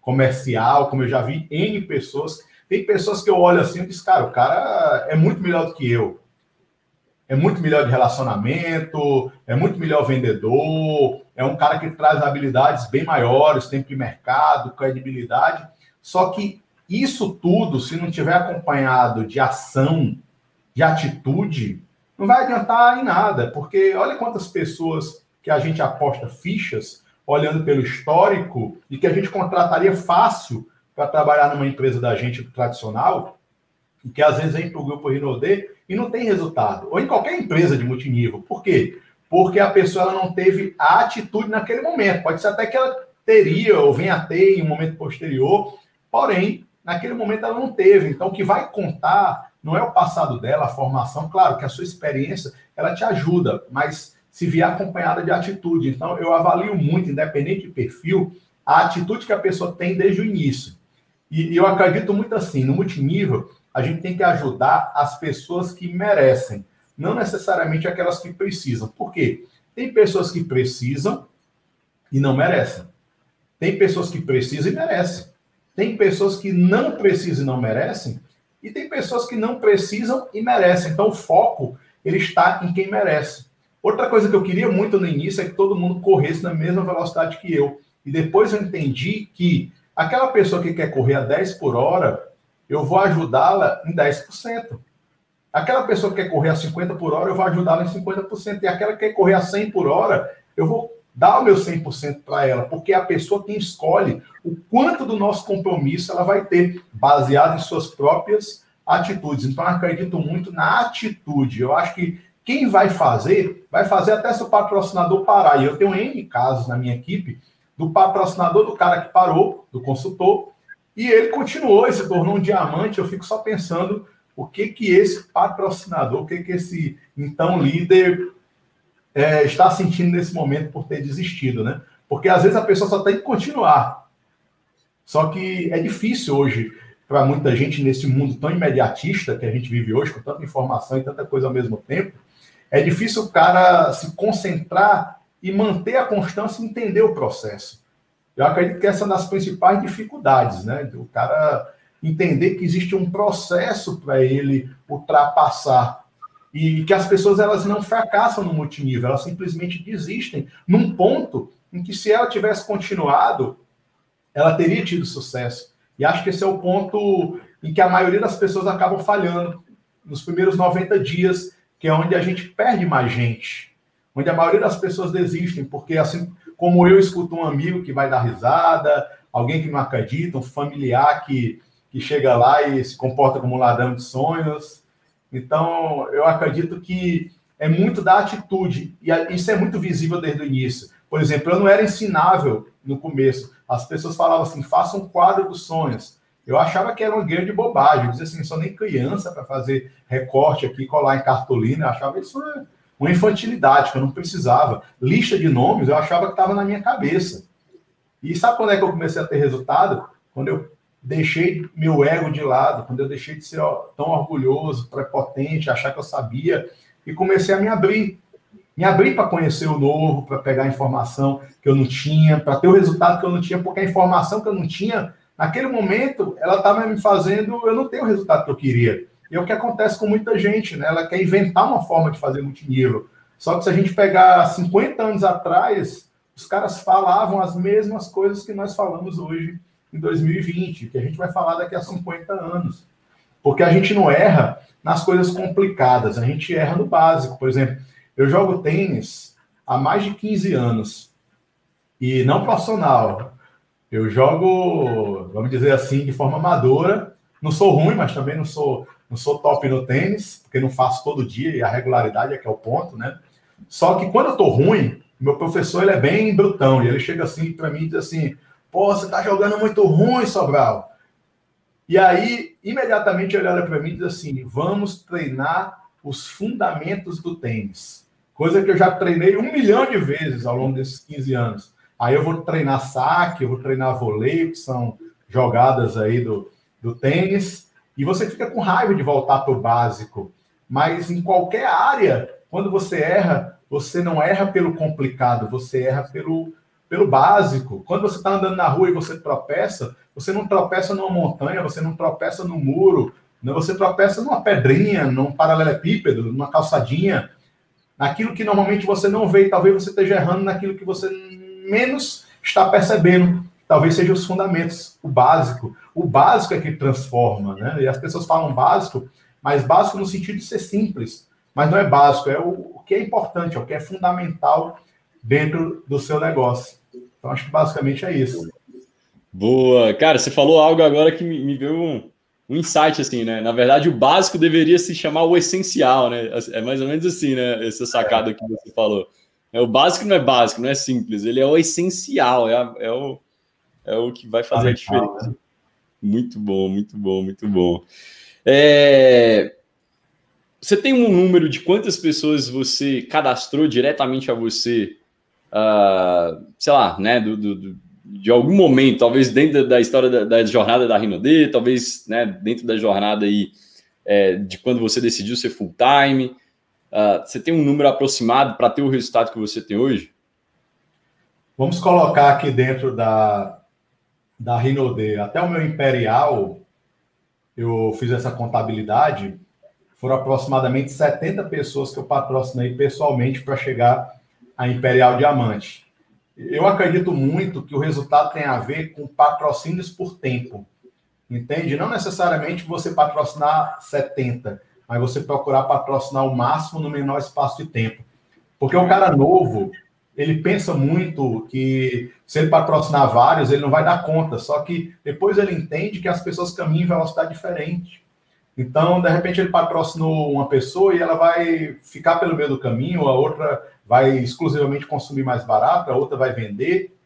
comercial, como eu já vi N pessoas. Tem pessoas que eu olho assim e diz, cara, o cara é muito melhor do que eu. É muito melhor de relacionamento, é muito melhor vendedor, é um cara que traz habilidades bem maiores, tempo de mercado, credibilidade. Só que isso tudo, se não tiver acompanhado de ação, de atitude, não vai adiantar em nada, porque olha quantas pessoas que a gente aposta fichas, olhando pelo histórico, e que a gente contrataria fácil para trabalhar numa empresa da gente tradicional, e que às vezes vem para o grupo Rinode e não tem resultado. Ou em qualquer empresa de multinível. Por quê? Porque a pessoa não teve a atitude naquele momento. Pode ser até que ela teria ou venha a ter em um momento posterior, porém, naquele momento ela não teve. Então, o que vai contar não é o passado dela, a formação, claro que a sua experiência, ela te ajuda, mas se vier acompanhada de atitude. Então, eu avalio muito, independente de perfil, a atitude que a pessoa tem desde o início. E eu acredito muito assim, no multinível, a gente tem que ajudar as pessoas que merecem, não necessariamente aquelas que precisam. Por quê? Tem pessoas que precisam e não merecem. Tem pessoas que precisam e merecem. Tem pessoas que não precisam e não merecem, e tem pessoas que não precisam e merecem. Então o foco ele está em quem merece. Outra coisa que eu queria muito no início é que todo mundo corresse na mesma velocidade que eu. E depois eu entendi que aquela pessoa que quer correr a 10 por hora, eu vou ajudá-la em 10%. Aquela pessoa que quer correr a 50 por hora, eu vou ajudá-la em 50%. E aquela que quer correr a 100 por hora, eu vou dar o meu 100% para ela, porque é a pessoa quem escolhe o quanto do nosso compromisso ela vai ter, baseado em suas próprias atitudes. Então, acredito muito na atitude. Eu acho que quem vai fazer, vai fazer até se o patrocinador parar. E eu tenho N casos na minha equipe do patrocinador do cara que parou, do consultor, e ele continuou e se tornou um diamante. Eu fico só pensando o que que esse patrocinador, o que que esse então líder é, está sentindo nesse momento por ter desistido, né? Porque às vezes a pessoa só tem que continuar. Só que é difícil hoje para muita gente nesse mundo tão imediatista que a gente vive hoje, com tanta informação e tanta coisa ao mesmo tempo. É difícil o cara se concentrar e manter a constância e entender o processo. Eu acredito que essa é uma das principais dificuldades, né? O cara entender que existe um processo para ele ultrapassar e que as pessoas elas não fracassam no multinível, elas simplesmente desistem num ponto em que se ela tivesse continuado, ela teria tido sucesso. E acho que esse é o ponto em que a maioria das pessoas acabam falhando nos primeiros 90 dias, que é onde a gente perde mais gente, onde a maioria das pessoas desistem, porque assim como eu escuto um amigo que vai dar risada, alguém que não acredita, um familiar que, que chega lá e se comporta como um ladrão de sonhos, então, eu acredito que é muito da atitude, e isso é muito visível desde o início. Por exemplo, eu não era ensinável no começo. As pessoas falavam assim: faça um quadro dos sonhos. Eu achava que era uma grande bobagem. Eu dizia assim: sou nem criança para fazer recorte aqui, colar em cartolina. Eu achava isso uma, uma infantilidade, que eu não precisava. Lista de nomes, eu achava que estava na minha cabeça. E sabe quando é que eu comecei a ter resultado? Quando eu deixei meu ego de lado, quando eu deixei de ser tão orgulhoso, prepotente, achar que eu sabia, e comecei a me abrir. Me abrir para conhecer o novo, para pegar informação que eu não tinha, para ter o resultado que eu não tinha, porque a informação que eu não tinha naquele momento, ela estava me fazendo, eu não tenho o resultado que eu queria. E é o que acontece com muita gente, né? Ela quer inventar uma forma de fazer multinível. Só que se a gente pegar 50 anos atrás, os caras falavam as mesmas coisas que nós falamos hoje em 2020, que a gente vai falar daqui a 50 anos. Porque a gente não erra nas coisas complicadas, a gente erra no básico. Por exemplo, eu jogo tênis há mais de 15 anos e não profissional. Eu jogo, vamos dizer assim, de forma amadora. Não sou ruim, mas também não sou não sou top no tênis, porque não faço todo dia e a regularidade é que é o ponto, né? Só que quando eu tô ruim, meu professor ele é bem brutão e ele chega assim para mim e diz assim: "Pô, você tá jogando muito ruim, Sobral". E aí, imediatamente ele olha para mim e diz assim: "Vamos treinar os fundamentos do tênis". Coisa que eu já treinei um milhão de vezes ao longo desses 15 anos. Aí eu vou treinar saque, eu vou treinar voleio, que são jogadas aí do, do tênis. E você fica com raiva de voltar para o básico. Mas em qualquer área, quando você erra, você não erra pelo complicado, você erra pelo, pelo básico. Quando você está andando na rua e você tropeça, você não tropeça numa montanha, você não tropeça no muro, não, você tropeça numa pedrinha, num paralelepípedo, numa calçadinha, naquilo que normalmente você não vê, e talvez você esteja errando naquilo que você menos está percebendo talvez seja os fundamentos, o básico. O básico é que transforma, né? E as pessoas falam básico, mas básico no sentido de ser simples. Mas não é básico, é o, o que é importante, é o que é fundamental dentro do seu negócio. Então, acho que basicamente é isso. Boa. Cara, você falou algo agora que me, me deu um, um insight, assim, né? Na verdade, o básico deveria se chamar o essencial, né? É mais ou menos assim, né? Essa sacada que você falou. É, o básico não é básico, não é simples, ele é o essencial, é, a, é o é o que vai fazer a diferença. Né? Muito bom, muito bom, muito bom. É... Você tem um número de quantas pessoas você cadastrou diretamente a você, uh, sei lá, né, do, do, de algum momento, talvez dentro da história da, da jornada da Rinode, talvez né, dentro da jornada aí, é, de quando você decidiu ser full time. Uh, você tem um número aproximado para ter o resultado que você tem hoje? Vamos colocar aqui dentro da, da Rinode até o meu Imperial, eu fiz essa contabilidade, foram aproximadamente 70 pessoas que eu patrocinei pessoalmente para chegar a Imperial Diamante. Eu acredito muito que o resultado tem a ver com patrocínios por tempo. Entende? Não necessariamente você patrocinar 70, mas você procurar patrocinar o máximo no menor espaço de tempo. Porque o cara novo, ele pensa muito que se ele patrocinar vários, ele não vai dar conta. Só que depois ele entende que as pessoas caminham em velocidade diferente. Então, de repente, ele patrocinou uma pessoa e ela vai ficar pelo meio do caminho, a outra vai exclusivamente consumir mais barato, a outra vai vender,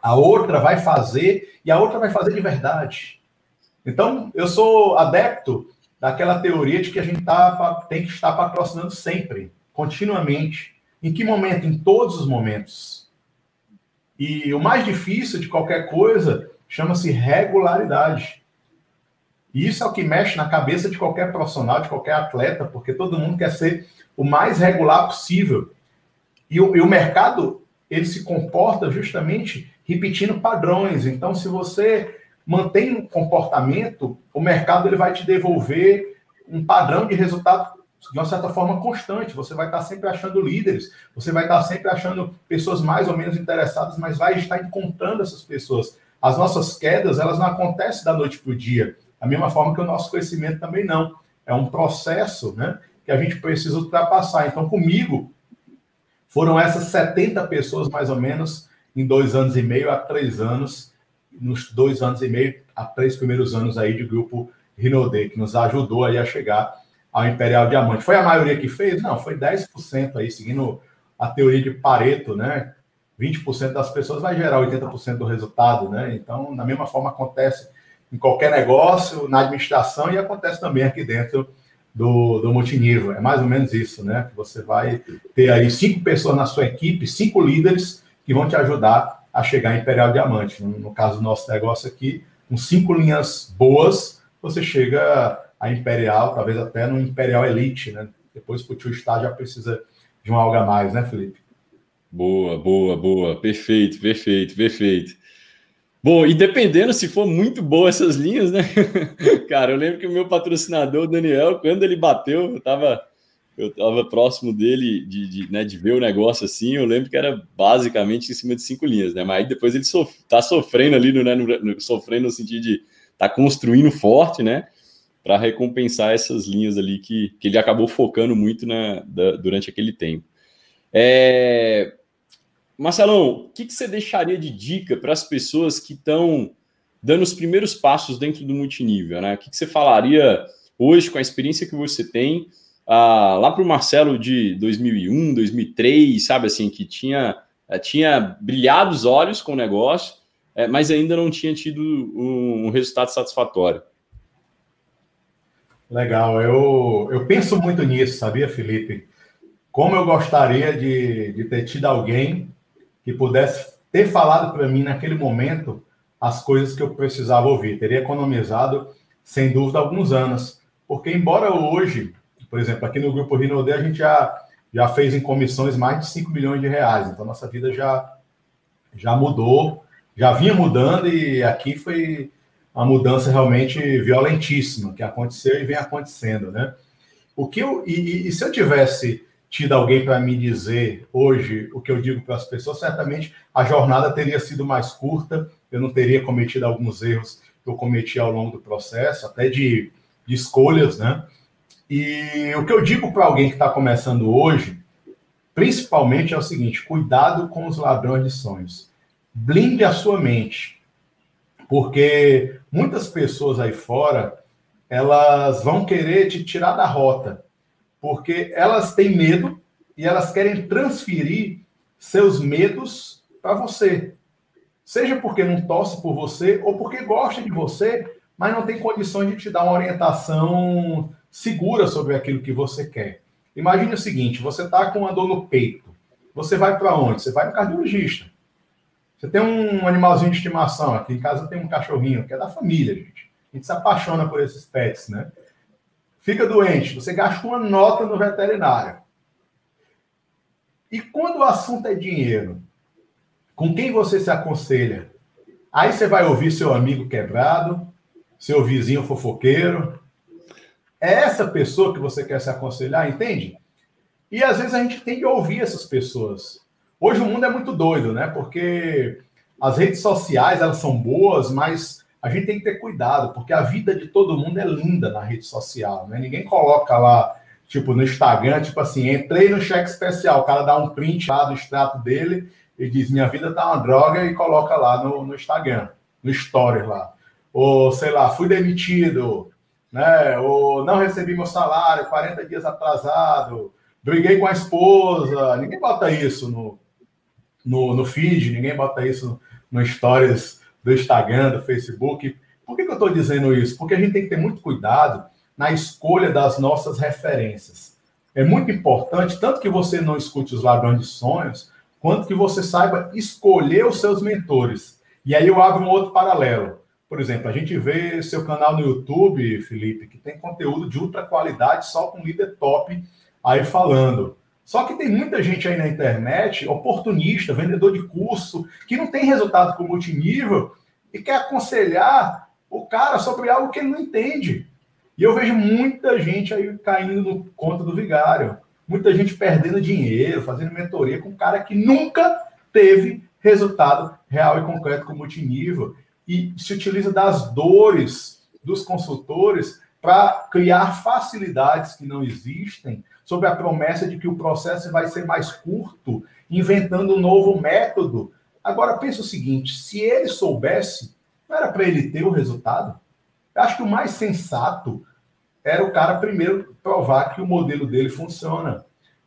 a outra vai fazer e a outra vai fazer de verdade. Então, eu sou adepto daquela teoria de que a gente tá, tem que estar patrocinando sempre, continuamente. Em que momento? Em todos os momentos. E o mais difícil de qualquer coisa chama-se regularidade. E isso é o que mexe na cabeça de qualquer profissional, de qualquer atleta, porque todo mundo quer ser o mais regular possível. E o, e o mercado, ele se comporta justamente repetindo padrões. Então, se você mantém um comportamento, o mercado ele vai te devolver um padrão de resultado de uma certa forma constante. Você vai estar sempre achando líderes, você vai estar sempre achando pessoas mais ou menos interessadas, mas vai estar encontrando essas pessoas. As nossas quedas, elas não acontecem da noite para o dia. Da mesma forma que o nosso crescimento também não. É um processo né, que a gente precisa ultrapassar. Então, comigo, foram essas 70 pessoas, mais ou menos, em dois anos e meio a três anos, nos dois anos e meio a três primeiros anos aí de grupo Rinode, que nos ajudou aí a chegar ao Imperial Diamante. Foi a maioria que fez? Não, foi 10% aí, seguindo a teoria de Pareto, né? 20% das pessoas vai gerar 80% do resultado, né? Então, da mesma forma acontece em qualquer negócio, na administração e acontece também aqui dentro do, do multinível. É mais ou menos isso, né? Que você vai ter aí cinco pessoas na sua equipe, cinco líderes que vão te ajudar a chegar em Imperial Diamante. No, no caso do nosso negócio aqui, com cinco linhas boas, você chega a Imperial, talvez até no Imperial Elite, né? Depois para o Tio Star já precisa de um algo a mais, né, Felipe? Boa, boa, boa. Perfeito, perfeito, perfeito. Bom, e dependendo se for muito boa essas linhas, né? Cara, eu lembro que o meu patrocinador, o Daniel, quando ele bateu, eu tava, eu tava próximo dele de, de, né, de ver o negócio assim. Eu lembro que era basicamente em cima de cinco linhas, né? Mas aí depois ele sof tá sofrendo ali, no, né, no, sofrendo no sentido de tá construindo forte, né? Para recompensar essas linhas ali que, que ele acabou focando muito na, da, durante aquele tempo. É, Marcelão, o que, que você deixaria de dica para as pessoas que estão dando os primeiros passos dentro do multinível? Né? O que, que você falaria hoje com a experiência que você tem ah, lá para o Marcelo de 2001, 2003, sabe assim, que tinha, eh, tinha brilhado os olhos com o negócio, é, mas ainda não tinha tido um, um resultado satisfatório? Legal, eu, eu penso muito nisso, sabia, Felipe? Como eu gostaria de, de ter tido alguém que pudesse ter falado para mim naquele momento as coisas que eu precisava ouvir. Teria economizado, sem dúvida, alguns anos. Porque, embora hoje, por exemplo, aqui no Grupo Rinode, a gente já, já fez em comissões mais de 5 milhões de reais. Então, nossa vida já, já mudou, já vinha mudando e aqui foi uma mudança realmente violentíssima que aconteceu e vem acontecendo, né? O que eu, e, e se eu tivesse tido alguém para me dizer hoje o que eu digo para as pessoas, certamente a jornada teria sido mais curta, eu não teria cometido alguns erros que eu cometi ao longo do processo, até de, de escolhas, né? E o que eu digo para alguém que está começando hoje, principalmente é o seguinte: cuidado com os ladrões de sonhos. Blinde a sua mente, porque muitas pessoas aí fora elas vão querer te tirar da rota porque elas têm medo e elas querem transferir seus medos para você. Seja porque não torce por você ou porque gosta de você, mas não tem condições de te dar uma orientação segura sobre aquilo que você quer. Imagine o seguinte: você está com uma dor no peito. Você vai para onde? Você vai no cardiologista. Você tem um animalzinho de estimação. Aqui em casa tem um cachorrinho, que é da família, gente. A gente se apaixona por esses pets, né? Fica doente, você gasta uma nota no veterinário. E quando o assunto é dinheiro, com quem você se aconselha? Aí você vai ouvir seu amigo quebrado, seu vizinho fofoqueiro. É essa pessoa que você quer se aconselhar, entende? E às vezes a gente tem que ouvir essas pessoas. Hoje o mundo é muito doido, né? Porque as redes sociais, elas são boas, mas a gente tem que ter cuidado, porque a vida de todo mundo é linda na rede social, né? Ninguém coloca lá, tipo, no Instagram, tipo assim, entrei no cheque especial, o cara dá um print lá do extrato dele e diz, minha vida tá uma droga, e coloca lá no, no Instagram, no Stories lá. Ou, sei lá, fui demitido, né? Ou não recebi meu salário, 40 dias atrasado, briguei com a esposa. Ninguém bota isso no, no, no feed, ninguém bota isso no Stories do Instagram, do Facebook. Por que, que eu estou dizendo isso? Porque a gente tem que ter muito cuidado na escolha das nossas referências. É muito importante, tanto que você não escute os ladrões de sonhos, quanto que você saiba escolher os seus mentores. E aí eu abro um outro paralelo. Por exemplo, a gente vê seu canal no YouTube, Felipe, que tem conteúdo de ultra qualidade, só com líder top aí falando. Só que tem muita gente aí na internet, oportunista, vendedor de curso, que não tem resultado com multinível e quer aconselhar o cara sobre algo que ele não entende. E eu vejo muita gente aí caindo no conta do vigário, muita gente perdendo dinheiro, fazendo mentoria com um cara que nunca teve resultado real e concreto com multinível e se utiliza das dores dos consultores para criar facilidades que não existem sobre a promessa de que o processo vai ser mais curto, inventando um novo método. Agora, pensa o seguinte: se ele soubesse, não era para ele ter o resultado? Eu acho que o mais sensato era o cara primeiro provar que o modelo dele funciona.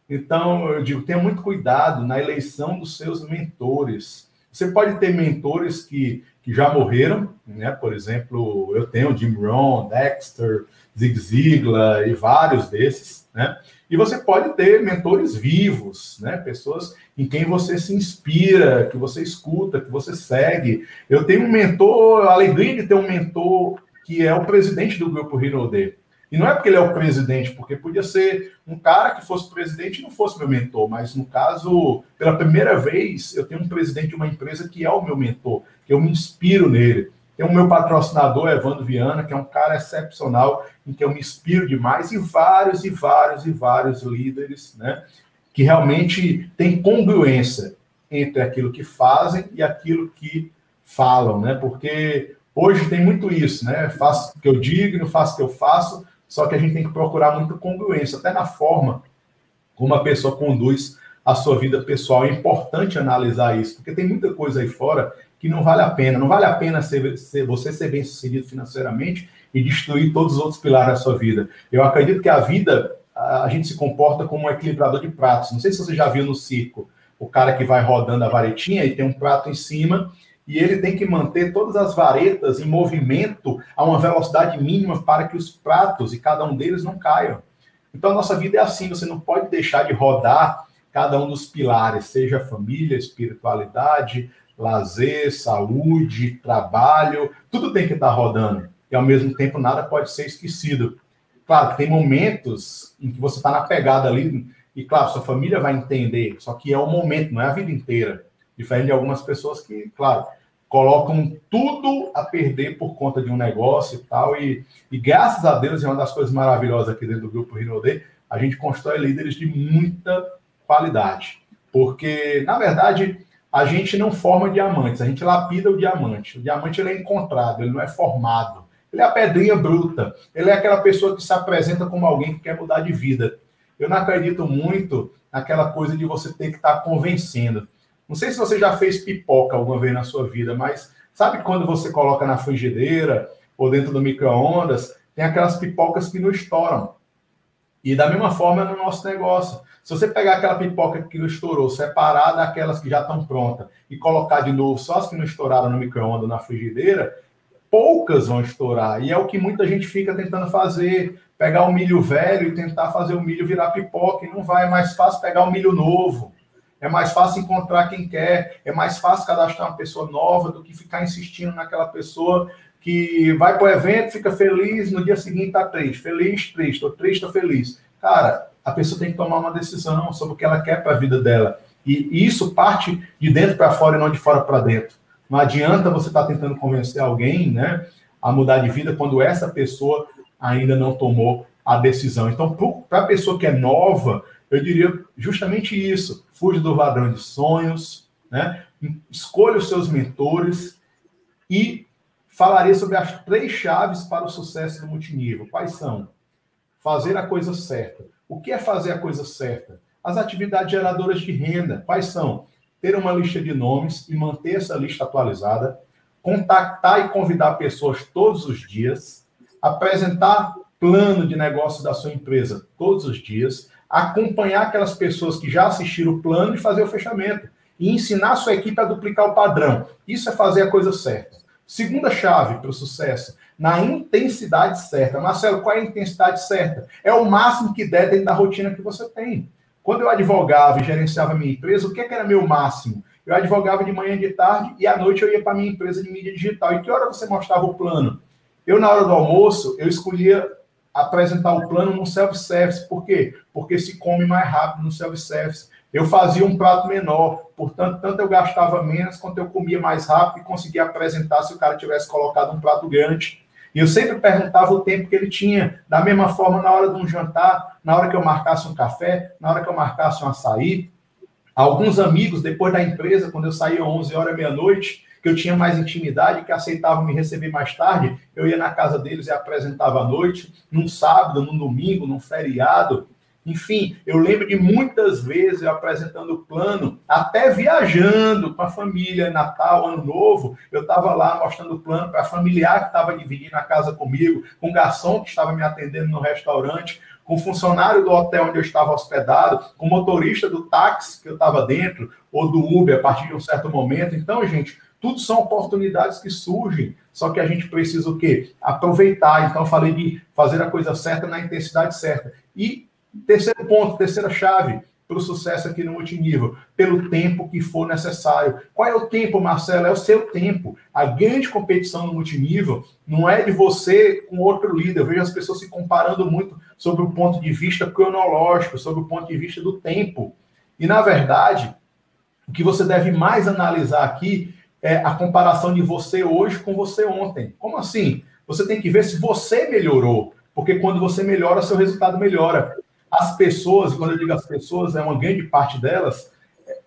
Então, eu digo, tenha muito cuidado na eleição dos seus mentores. Você pode ter mentores que, que já morreram, né? Por exemplo, eu tenho Jim Rohn, Dexter, Zig Ziglar e vários desses, né? E você pode ter mentores vivos, né? Pessoas em quem você se inspira, que você escuta, que você segue. Eu tenho um mentor, a alegria de ter um mentor que é o presidente do grupo D. E não é porque ele é o presidente, porque podia ser um cara que fosse presidente e não fosse meu mentor, mas no caso, pela primeira vez, eu tenho um presidente de uma empresa que é o meu mentor, que eu me inspiro nele. Tem o meu patrocinador, Evandro Viana, que é um cara excepcional, em que eu me inspiro demais, e vários, e vários, e vários líderes, né? Que realmente têm congruência entre aquilo que fazem e aquilo que falam, né? Porque hoje tem muito isso, né? Faço o que eu digo, não faço o que eu faço, só que a gente tem que procurar muita congruência, até na forma como a pessoa conduz a sua vida pessoal. É importante analisar isso, porque tem muita coisa aí fora que não vale a pena. Não vale a pena ser, ser, você ser bem sucedido financeiramente e destruir todos os outros pilares da sua vida. Eu acredito que a vida, a gente se comporta como um equilibrador de pratos. Não sei se você já viu no circo o cara que vai rodando a varetinha e tem um prato em cima e ele tem que manter todas as varetas em movimento a uma velocidade mínima para que os pratos e cada um deles não caiam. Então a nossa vida é assim, você não pode deixar de rodar cada um dos pilares, seja família, espiritualidade, lazer, saúde, trabalho, tudo tem que estar rodando. E ao mesmo tempo nada pode ser esquecido. Claro tem momentos em que você está na pegada ali, e claro, sua família vai entender, só que é o momento, não é a vida inteira. Diferente de algumas pessoas que, claro, colocam tudo a perder por conta de um negócio e tal. E, e graças a Deus, é uma das coisas maravilhosas aqui dentro do grupo Rinode, a gente constrói líderes de muita qualidade. Porque, na verdade, a gente não forma diamantes, a gente lapida o diamante. O diamante ele é encontrado, ele não é formado. Ele é a pedrinha bruta. Ele é aquela pessoa que se apresenta como alguém que quer mudar de vida. Eu não acredito muito naquela coisa de você ter que estar convencendo. Não sei se você já fez pipoca alguma vez na sua vida, mas sabe quando você coloca na frigideira ou dentro do micro-ondas, tem aquelas pipocas que não estouram. E da mesma forma é no nosso negócio. Se você pegar aquela pipoca que não estourou, separar daquelas que já estão prontas e colocar de novo só as que não estouraram no micro-ondas na frigideira, poucas vão estourar. E é o que muita gente fica tentando fazer, pegar o milho velho e tentar fazer o milho virar pipoca, e não vai, é mais fácil pegar o milho novo. É mais fácil encontrar quem quer, é mais fácil cadastrar uma pessoa nova do que ficar insistindo naquela pessoa que vai para o evento, fica feliz, no dia seguinte está triste, feliz, triste, ou triste, ou feliz. Cara, a pessoa tem que tomar uma decisão sobre o que ela quer para a vida dela. E isso parte de dentro para fora e não de fora para dentro. Não adianta você estar tá tentando convencer alguém né, a mudar de vida quando essa pessoa ainda não tomou a decisão. Então, para a pessoa que é nova, eu diria justamente isso. Fuja do ladrão de sonhos, né? escolha os seus mentores e falaria sobre as três chaves para o sucesso do multinível. Quais são? Fazer a coisa certa. O que é fazer a coisa certa? As atividades geradoras de renda. Quais são? Ter uma lista de nomes e manter essa lista atualizada, contactar e convidar pessoas todos os dias, apresentar plano de negócio da sua empresa todos os dias, acompanhar aquelas pessoas que já assistiram o plano e fazer o fechamento. E ensinar a sua equipe a duplicar o padrão. Isso é fazer a coisa certa. Segunda chave para o sucesso, na intensidade certa. Marcelo, qual é a intensidade certa? É o máximo que der dentro da rotina que você tem. Quando eu advogava e gerenciava minha empresa, o que, é que era meu máximo? Eu advogava de manhã e de tarde e à noite eu ia para minha empresa de mídia digital. E que hora você mostrava o plano? Eu, na hora do almoço, eu escolhia apresentar o plano no self-service. Por quê? Porque se come mais rápido no self-service. Eu fazia um prato menor, portanto, tanto eu gastava menos quanto eu comia mais rápido e conseguia apresentar se o cara tivesse colocado um prato grande. E eu sempre perguntava o tempo que ele tinha. Da mesma forma, na hora de um jantar, na hora que eu marcasse um café, na hora que eu marcasse um açaí. Alguns amigos, depois da empresa, quando eu saía 11 horas, meia-noite, que eu tinha mais intimidade, que aceitavam me receber mais tarde, eu ia na casa deles e apresentava à noite, num sábado, num domingo, num feriado. Enfim, eu lembro de muitas vezes eu apresentando o plano, até viajando com a família, Natal, Ano Novo, eu estava lá mostrando o plano para familiar que estava dividindo a casa comigo, com o garçom que estava me atendendo no restaurante, com o funcionário do hotel onde eu estava hospedado, com o motorista do táxi que eu estava dentro, ou do Uber a partir de um certo momento. Então, gente, tudo são oportunidades que surgem, só que a gente precisa o quê? Aproveitar. Então, eu falei de fazer a coisa certa na intensidade certa. E terceiro ponto, terceira chave para o sucesso aqui no multinível, pelo tempo que for necessário. Qual é o tempo, Marcelo? É o seu tempo. A grande competição no multinível não é de você com outro líder. Eu vejo as pessoas se comparando muito sobre o ponto de vista cronológico, sobre o ponto de vista do tempo. E, na verdade, o que você deve mais analisar aqui é, a comparação de você hoje com você ontem. Como assim? Você tem que ver se você melhorou, porque quando você melhora, seu resultado melhora. As pessoas, quando eu digo as pessoas, é uma grande parte delas,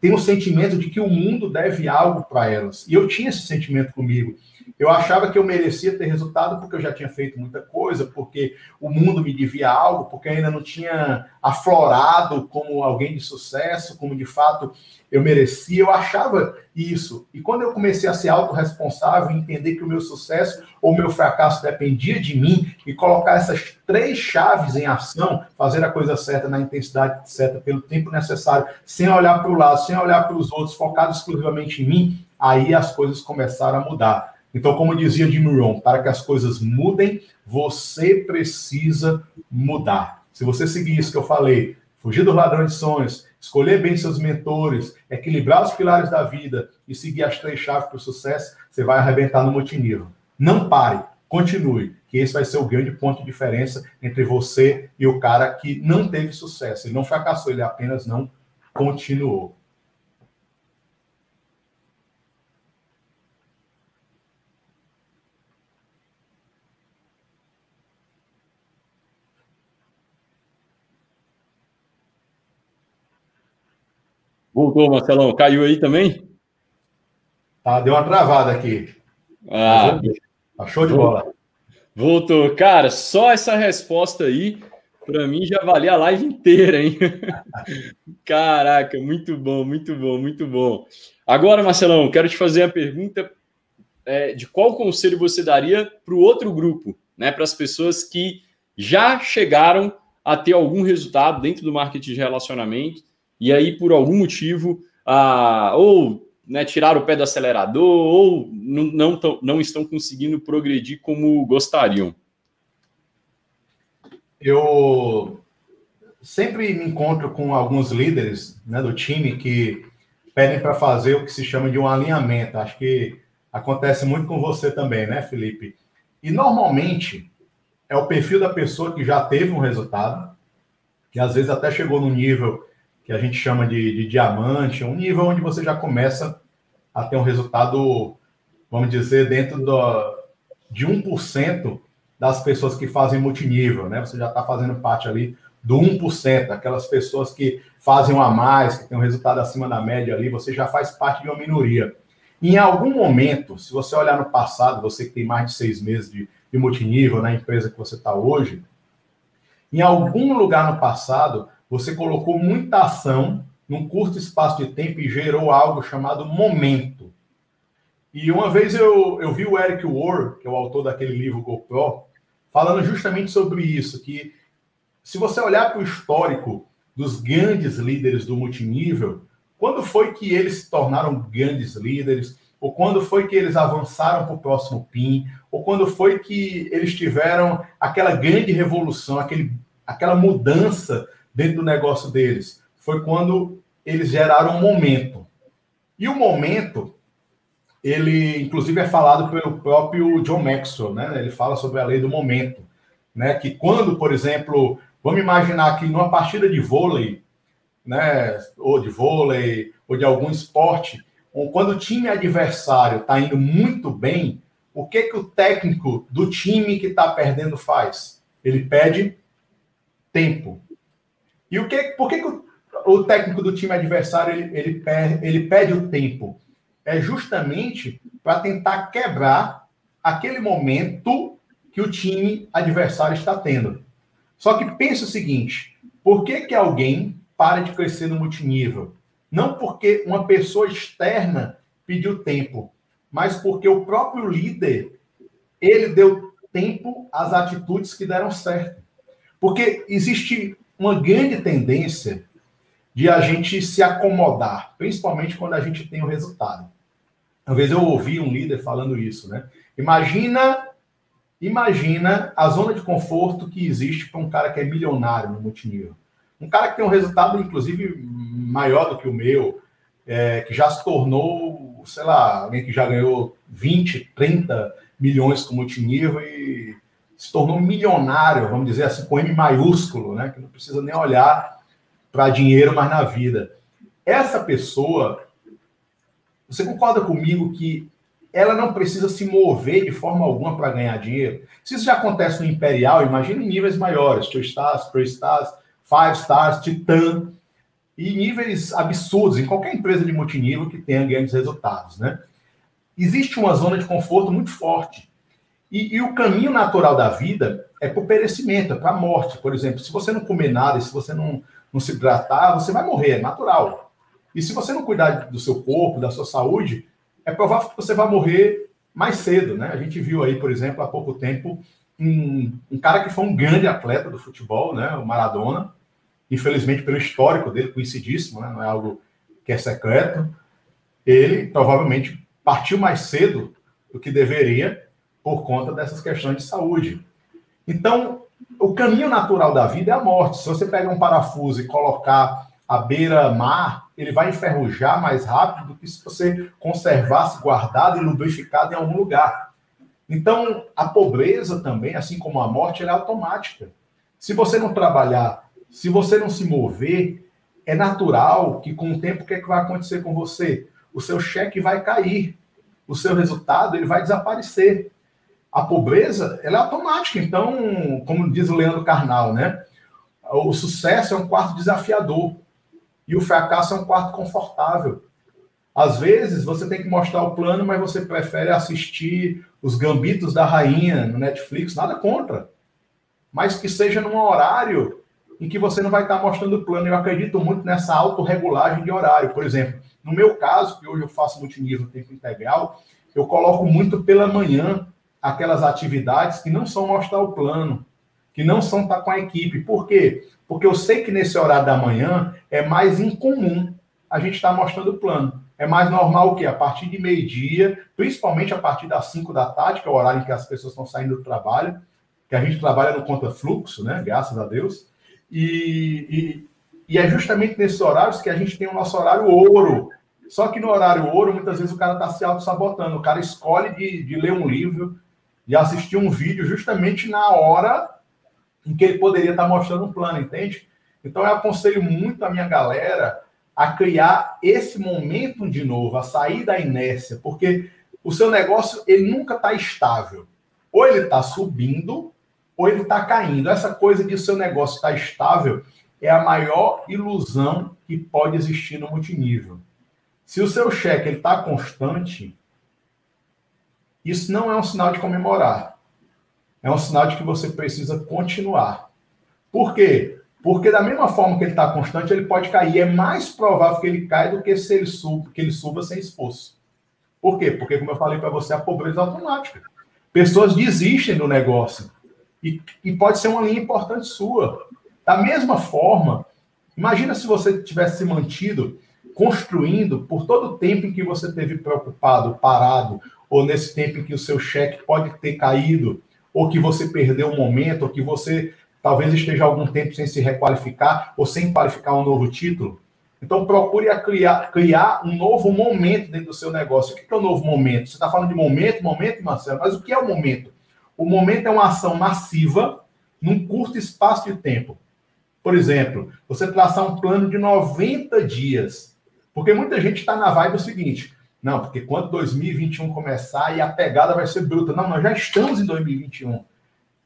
tem o sentimento de que o mundo deve algo para elas. E eu tinha esse sentimento comigo. Eu achava que eu merecia ter resultado porque eu já tinha feito muita coisa, porque o mundo me devia algo, porque ainda não tinha aflorado como alguém de sucesso, como de fato eu merecia. Eu achava isso. E quando eu comecei a ser autorresponsável, entender que o meu sucesso ou o meu fracasso dependia de mim e colocar essas três chaves em ação, fazer a coisa certa na intensidade certa, pelo tempo necessário, sem olhar para o lado, sem olhar para os outros, focado exclusivamente em mim, aí as coisas começaram a mudar. Então, como dizia Jim Rohn, para que as coisas mudem, você precisa mudar. Se você seguir isso que eu falei, fugir dos ladrões de sonhos, escolher bem seus mentores, equilibrar os pilares da vida e seguir as três chaves para o sucesso, você vai arrebentar no multinível. Não pare, continue, que esse vai ser o grande ponto de diferença entre você e o cara que não teve sucesso. Ele não fracassou, ele apenas não continuou. Voltou, Marcelão. Caiu aí também? Tá, deu uma travada aqui. Ah, tá show de bola. Voltou. Cara, só essa resposta aí, para mim, já valia a live inteira, hein? Caraca, muito bom, muito bom, muito bom. Agora, Marcelão, quero te fazer a pergunta é, de qual conselho você daria para o outro grupo, né? Para as pessoas que já chegaram a ter algum resultado dentro do marketing de relacionamento e aí, por algum motivo, ah, ou né, tiraram o pé do acelerador, ou não, não, tão, não estão conseguindo progredir como gostariam? Eu sempre me encontro com alguns líderes né, do time que pedem para fazer o que se chama de um alinhamento. Acho que acontece muito com você também, né, Felipe? E normalmente é o perfil da pessoa que já teve um resultado, que às vezes até chegou no nível que a gente chama de, de diamante, um nível onde você já começa a ter um resultado, vamos dizer, dentro do, de 1% das pessoas que fazem multinível, né? Você já está fazendo parte ali do 1%, aquelas pessoas que fazem um a mais, que tem um resultado acima da média ali, você já faz parte de uma minoria. Em algum momento, se você olhar no passado, você que tem mais de seis meses de, de multinível na empresa que você está hoje, em algum lugar no passado, você colocou muita ação num curto espaço de tempo e gerou algo chamado momento. E uma vez eu, eu vi o Eric Ward, que é o autor daquele livro GoPro, falando justamente sobre isso, que se você olhar para o histórico dos grandes líderes do multinível, quando foi que eles se tornaram grandes líderes, ou quando foi que eles avançaram para o próximo PIN, ou quando foi que eles tiveram aquela grande revolução, aquele, aquela mudança dentro do negócio deles foi quando eles geraram um momento. E o momento, ele inclusive é falado pelo próprio John Maxwell, né? Ele fala sobre a lei do momento, né? Que quando, por exemplo, vamos imaginar que numa partida de vôlei, né, ou de vôlei, ou de algum esporte, ou quando o time adversário está indo muito bem, o que que o técnico do time que está perdendo faz? Ele pede tempo. E o que, por que, que o, o técnico do time adversário ele, ele, ele pede o tempo? É justamente para tentar quebrar aquele momento que o time adversário está tendo. Só que pensa o seguinte: por que, que alguém para de crescer no multinível? Não porque uma pessoa externa pediu tempo, mas porque o próprio líder ele deu tempo às atitudes que deram certo. Porque existe uma grande tendência de a gente se acomodar, principalmente quando a gente tem o resultado. Uma vez eu ouvi um líder falando isso, né? Imagina, imagina a zona de conforto que existe para um cara que é milionário no multinível. Um cara que tem um resultado, inclusive, maior do que o meu, é, que já se tornou, sei lá, alguém que já ganhou 20, 30 milhões com multinível e se tornou milionário, vamos dizer assim, com M maiúsculo, né? Que não precisa nem olhar para dinheiro mais na vida. Essa pessoa, Você concorda comigo que ela não precisa se mover de forma alguma para ganhar dinheiro? Se isso já acontece no Imperial, imagine níveis maiores, Two Stars, Three Stars, Five Stars, Titan, e níveis absurdos em qualquer empresa de multinível que tenha grandes resultados, né? Existe uma zona de conforto muito forte. E, e o caminho natural da vida é para o perecimento, é para a morte. Por exemplo, se você não comer nada, se você não, não se hidratar, você vai morrer, é natural. E se você não cuidar do seu corpo, da sua saúde, é provável que você vai morrer mais cedo, né? A gente viu aí, por exemplo, há pouco tempo, um, um cara que foi um grande atleta do futebol, né? O Maradona, infelizmente pelo histórico dele, conhecidíssimo, né? Não é algo que é secreto. Ele provavelmente partiu mais cedo do que deveria por conta dessas questões de saúde. Então, o caminho natural da vida é a morte. Se você pega um parafuso e colocar à beira-mar, ele vai enferrujar mais rápido do que se você conservasse guardado e lubrificado em algum lugar. Então, a pobreza também, assim como a morte, é automática. Se você não trabalhar, se você não se mover, é natural que com o tempo o que, é que vai acontecer com você? O seu cheque vai cair, o seu resultado ele vai desaparecer a pobreza ela é automática. Então, como diz o Leandro Carnal, né? O sucesso é um quarto desafiador e o fracasso é um quarto confortável. Às vezes você tem que mostrar o plano, mas você prefere assistir os gambitos da rainha no Netflix, nada contra. Mas que seja num horário em que você não vai estar mostrando o plano. Eu acredito muito nessa autorregulagem de horário. Por exemplo, no meu caso, que hoje eu faço multinível tempo integral, eu coloco muito pela manhã aquelas atividades que não são mostrar o plano, que não são estar com a equipe. Por quê? Porque eu sei que nesse horário da manhã é mais incomum a gente estar mostrando o plano. É mais normal o quê? A partir de meio-dia, principalmente a partir das 5 da tarde, que é o horário em que as pessoas estão saindo do trabalho, que a gente trabalha no conta fluxo, né? Graças a Deus. E, e, e é justamente nesses horários que a gente tem o nosso horário ouro. Só que no horário ouro, muitas vezes o cara está se auto-sabotando. O cara escolhe de, de ler um livro, de assistir um vídeo justamente na hora em que ele poderia estar mostrando um plano, entende? Então eu aconselho muito a minha galera a criar esse momento de novo, a sair da inércia, porque o seu negócio ele nunca está estável. Ou ele está subindo, ou ele está caindo. Essa coisa de seu negócio estar tá estável é a maior ilusão que pode existir no multinível. Se o seu cheque está constante, isso não é um sinal de comemorar. É um sinal de que você precisa continuar. Por quê? Porque da mesma forma que ele está constante, ele pode cair. É mais provável que ele caia do que se ele suba, que ele suba sem esforço. Por quê? Porque, como eu falei para você, a pobreza é automática. Pessoas desistem do negócio. E, e pode ser uma linha importante sua. Da mesma forma, imagina se você tivesse se mantido construindo por todo o tempo em que você teve preocupado, parado, ou nesse tempo em que o seu cheque pode ter caído, ou que você perdeu um momento, ou que você talvez esteja algum tempo sem se requalificar, ou sem qualificar um novo título. Então, procure criar, criar um novo momento dentro do seu negócio. O que é o um novo momento? Você está falando de momento, momento, Marcelo, mas o que é o momento? O momento é uma ação massiva num curto espaço de tempo. Por exemplo, você traçar um plano de 90 dias. Porque muita gente está na vibe do seguinte: não, porque quando 2021 começar e a pegada vai ser bruta. Não, nós já estamos em 2021.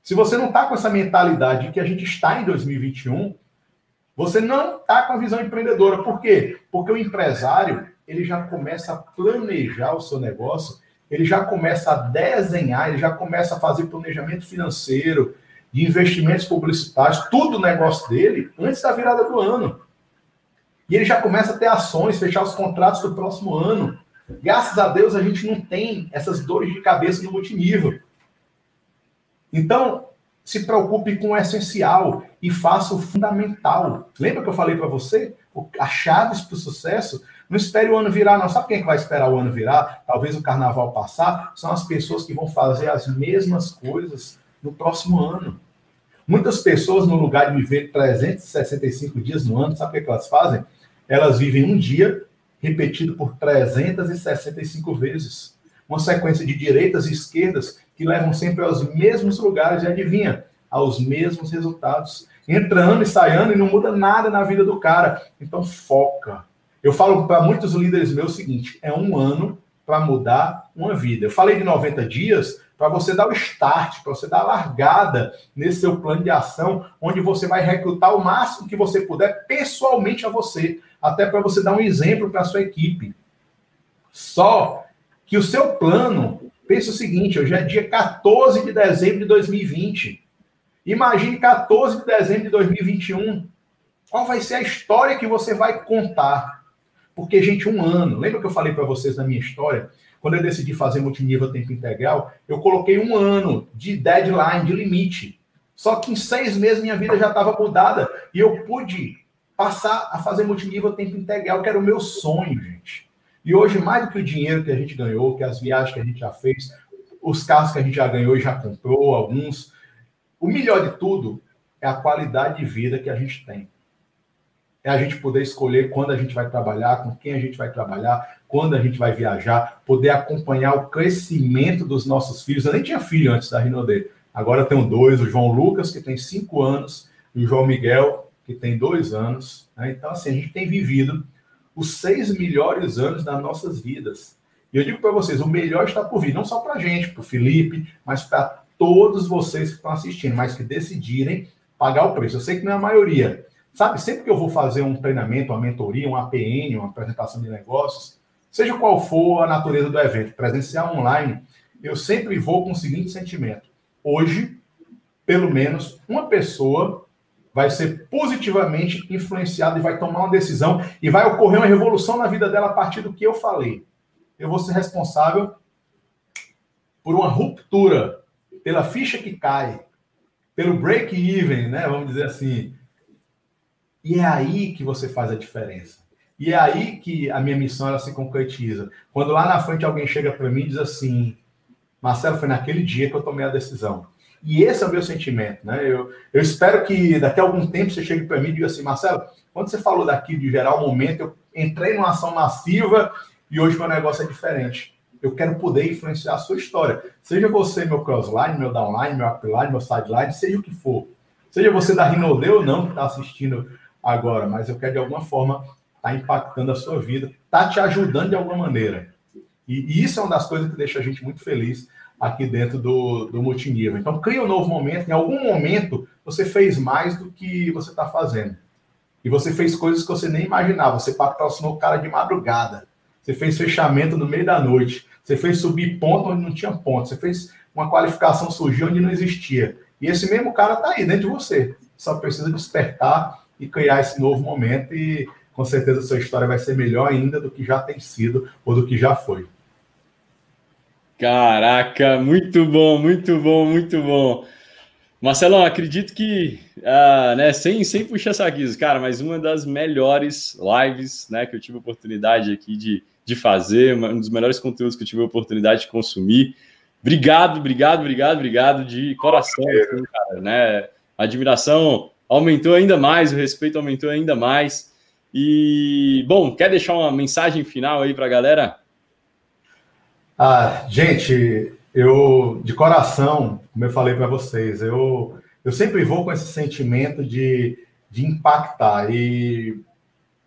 Se você não está com essa mentalidade de que a gente está em 2021, você não está com a visão empreendedora. Por quê? Porque o empresário ele já começa a planejar o seu negócio, ele já começa a desenhar, ele já começa a fazer planejamento financeiro, de investimentos publicitários, tudo o negócio dele antes da virada do ano. E ele já começa a ter ações, fechar os contratos do próximo ano. Graças a Deus a gente não tem essas dores de cabeça no multinível. Então, se preocupe com o essencial e faça o fundamental. Lembra que eu falei para você? As chaves para o sucesso. Não espere o ano virar, não. Sabe quem é que vai esperar o ano virar? Talvez o carnaval passar. São as pessoas que vão fazer as mesmas coisas no próximo ano. Muitas pessoas, no lugar de viver 365 dias no ano, sabe o que elas fazem? Elas vivem um dia repetido por 365 vezes. Uma sequência de direitas e esquerdas que levam sempre aos mesmos lugares e adivinha, aos mesmos resultados. Entra ano e sai ano e não muda nada na vida do cara. Então foca. Eu falo para muitos líderes meus o seguinte: é um ano para mudar uma vida. Eu falei de 90 dias para você dar o start, para você dar a largada nesse seu plano de ação, onde você vai recrutar o máximo que você puder pessoalmente a você, até para você dar um exemplo para a sua equipe. Só que o seu plano, pense o seguinte, hoje é dia 14 de dezembro de 2020. Imagine 14 de dezembro de 2021. Qual vai ser a história que você vai contar? Porque, gente, um ano. Lembra que eu falei para vocês na minha história? Quando eu decidi fazer multinível tempo integral, eu coloquei um ano de deadline, de limite. Só que em seis meses minha vida já estava mudada e eu pude passar a fazer multinível tempo integral, que era o meu sonho, gente. E hoje, mais do que o dinheiro que a gente ganhou, que as viagens que a gente já fez, os carros que a gente já ganhou e já comprou, alguns. O melhor de tudo é a qualidade de vida que a gente tem é a gente poder escolher quando a gente vai trabalhar, com quem a gente vai trabalhar, quando a gente vai viajar, poder acompanhar o crescimento dos nossos filhos. Eu nem tinha filho antes da Rinode. Agora tenho dois, o João Lucas, que tem cinco anos, e o João Miguel, que tem dois anos. Né? Então, assim, a gente tem vivido os seis melhores anos das nossas vidas. E eu digo para vocês, o melhor está por vir, não só para a gente, para o Felipe, mas para todos vocês que estão assistindo, mas que decidirem pagar o preço. Eu sei que não é a maioria, Sabe, sempre que eu vou fazer um treinamento, uma mentoria, um APN, uma apresentação de negócios, seja qual for a natureza do evento, presencial online, eu sempre vou com o seguinte sentimento: hoje, pelo menos, uma pessoa vai ser positivamente influenciada e vai tomar uma decisão e vai ocorrer uma revolução na vida dela a partir do que eu falei. Eu vou ser responsável por uma ruptura, pela ficha que cai, pelo break-even, né? Vamos dizer assim, e é aí que você faz a diferença. E é aí que a minha missão ela se concretiza. Quando lá na frente alguém chega para mim e diz assim: Marcelo, foi naquele dia que eu tomei a decisão. E esse é o meu sentimento, né? Eu, eu espero que daqui a algum tempo você chegue para mim e diga assim: Marcelo, quando você falou daqui de gerar um momento, eu entrei numa ação massiva e hoje meu negócio é diferente. Eu quero poder influenciar a sua história. Seja você meu crossline, meu downline, meu upline, meu sideline, seja o que for. Seja você da Rinode ou não que está assistindo agora, mas eu quero de alguma forma tá impactando a sua vida, tá te ajudando de alguma maneira. E, e, isso é uma das coisas que deixa a gente muito feliz aqui dentro do, do multinível. Então, cria um novo momento. Em algum momento, você fez mais do que você está fazendo. E você fez coisas que você nem imaginava. Você patrocinou o cara de madrugada. Você fez fechamento no meio da noite. Você fez subir ponto onde não tinha ponto. Você fez uma qualificação surgir onde não existia. E esse mesmo cara está aí dentro de você. Só precisa despertar e criar esse novo momento e com certeza a sua história vai ser melhor ainda do que já tem sido ou do que já foi. Caraca, muito bom, muito bom, muito bom. Marcelão, acredito que, uh, né, sem, sem puxar saquismo, cara, mas uma das melhores lives, né, que eu tive a oportunidade aqui de, de fazer, um dos melhores conteúdos que eu tive a oportunidade de consumir. Obrigado, obrigado, obrigado, obrigado de coração, assim, cara, né? Admiração aumentou ainda mais, o respeito aumentou ainda mais. E, bom, quer deixar uma mensagem final aí para a galera? Ah, gente, eu, de coração, como eu falei para vocês, eu, eu sempre vou com esse sentimento de, de impactar e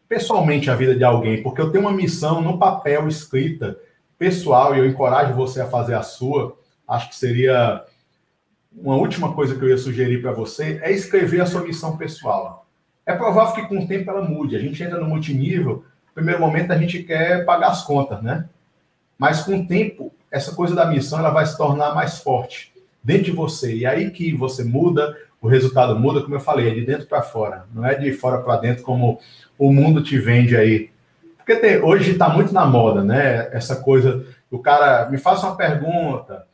pessoalmente a vida de alguém, porque eu tenho uma missão no papel escrita, pessoal, e eu encorajo você a fazer a sua. Acho que seria uma última coisa que eu ia sugerir para você é escrever a sua missão pessoal. É provável que com o tempo ela mude. A gente entra no multinível, no primeiro momento a gente quer pagar as contas, né? Mas com o tempo, essa coisa da missão ela vai se tornar mais forte dentro de você. E aí que você muda, o resultado muda, como eu falei, é de dentro para fora, não é de fora para dentro como o mundo te vende aí. Porque tem, hoje está muito na moda, né? Essa coisa, o cara me faça uma pergunta,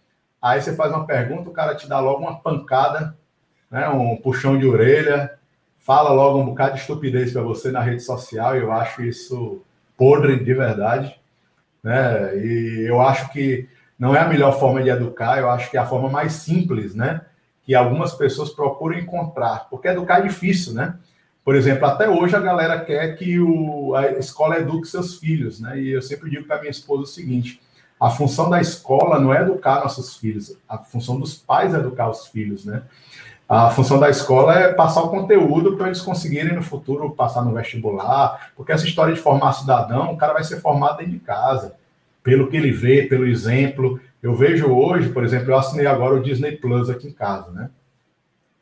Aí você faz uma pergunta, o cara te dá logo uma pancada, né, um puxão de orelha, fala logo um bocado de estupidez para você na rede social, e eu acho isso podre de verdade. Né? E eu acho que não é a melhor forma de educar, eu acho que é a forma mais simples, né? Que algumas pessoas procuram encontrar, porque educar é difícil, né? Por exemplo, até hoje a galera quer que o, a escola eduque seus filhos, né? E eu sempre digo para minha esposa o seguinte: a função da escola não é educar nossos filhos, a função dos pais é educar os filhos, né? A função da escola é passar o conteúdo para eles conseguirem no futuro passar no vestibular, porque essa história de formar cidadão, o cara vai ser formado dentro de casa, pelo que ele vê, pelo exemplo. Eu vejo hoje, por exemplo, eu assinei agora o Disney Plus aqui em casa, né?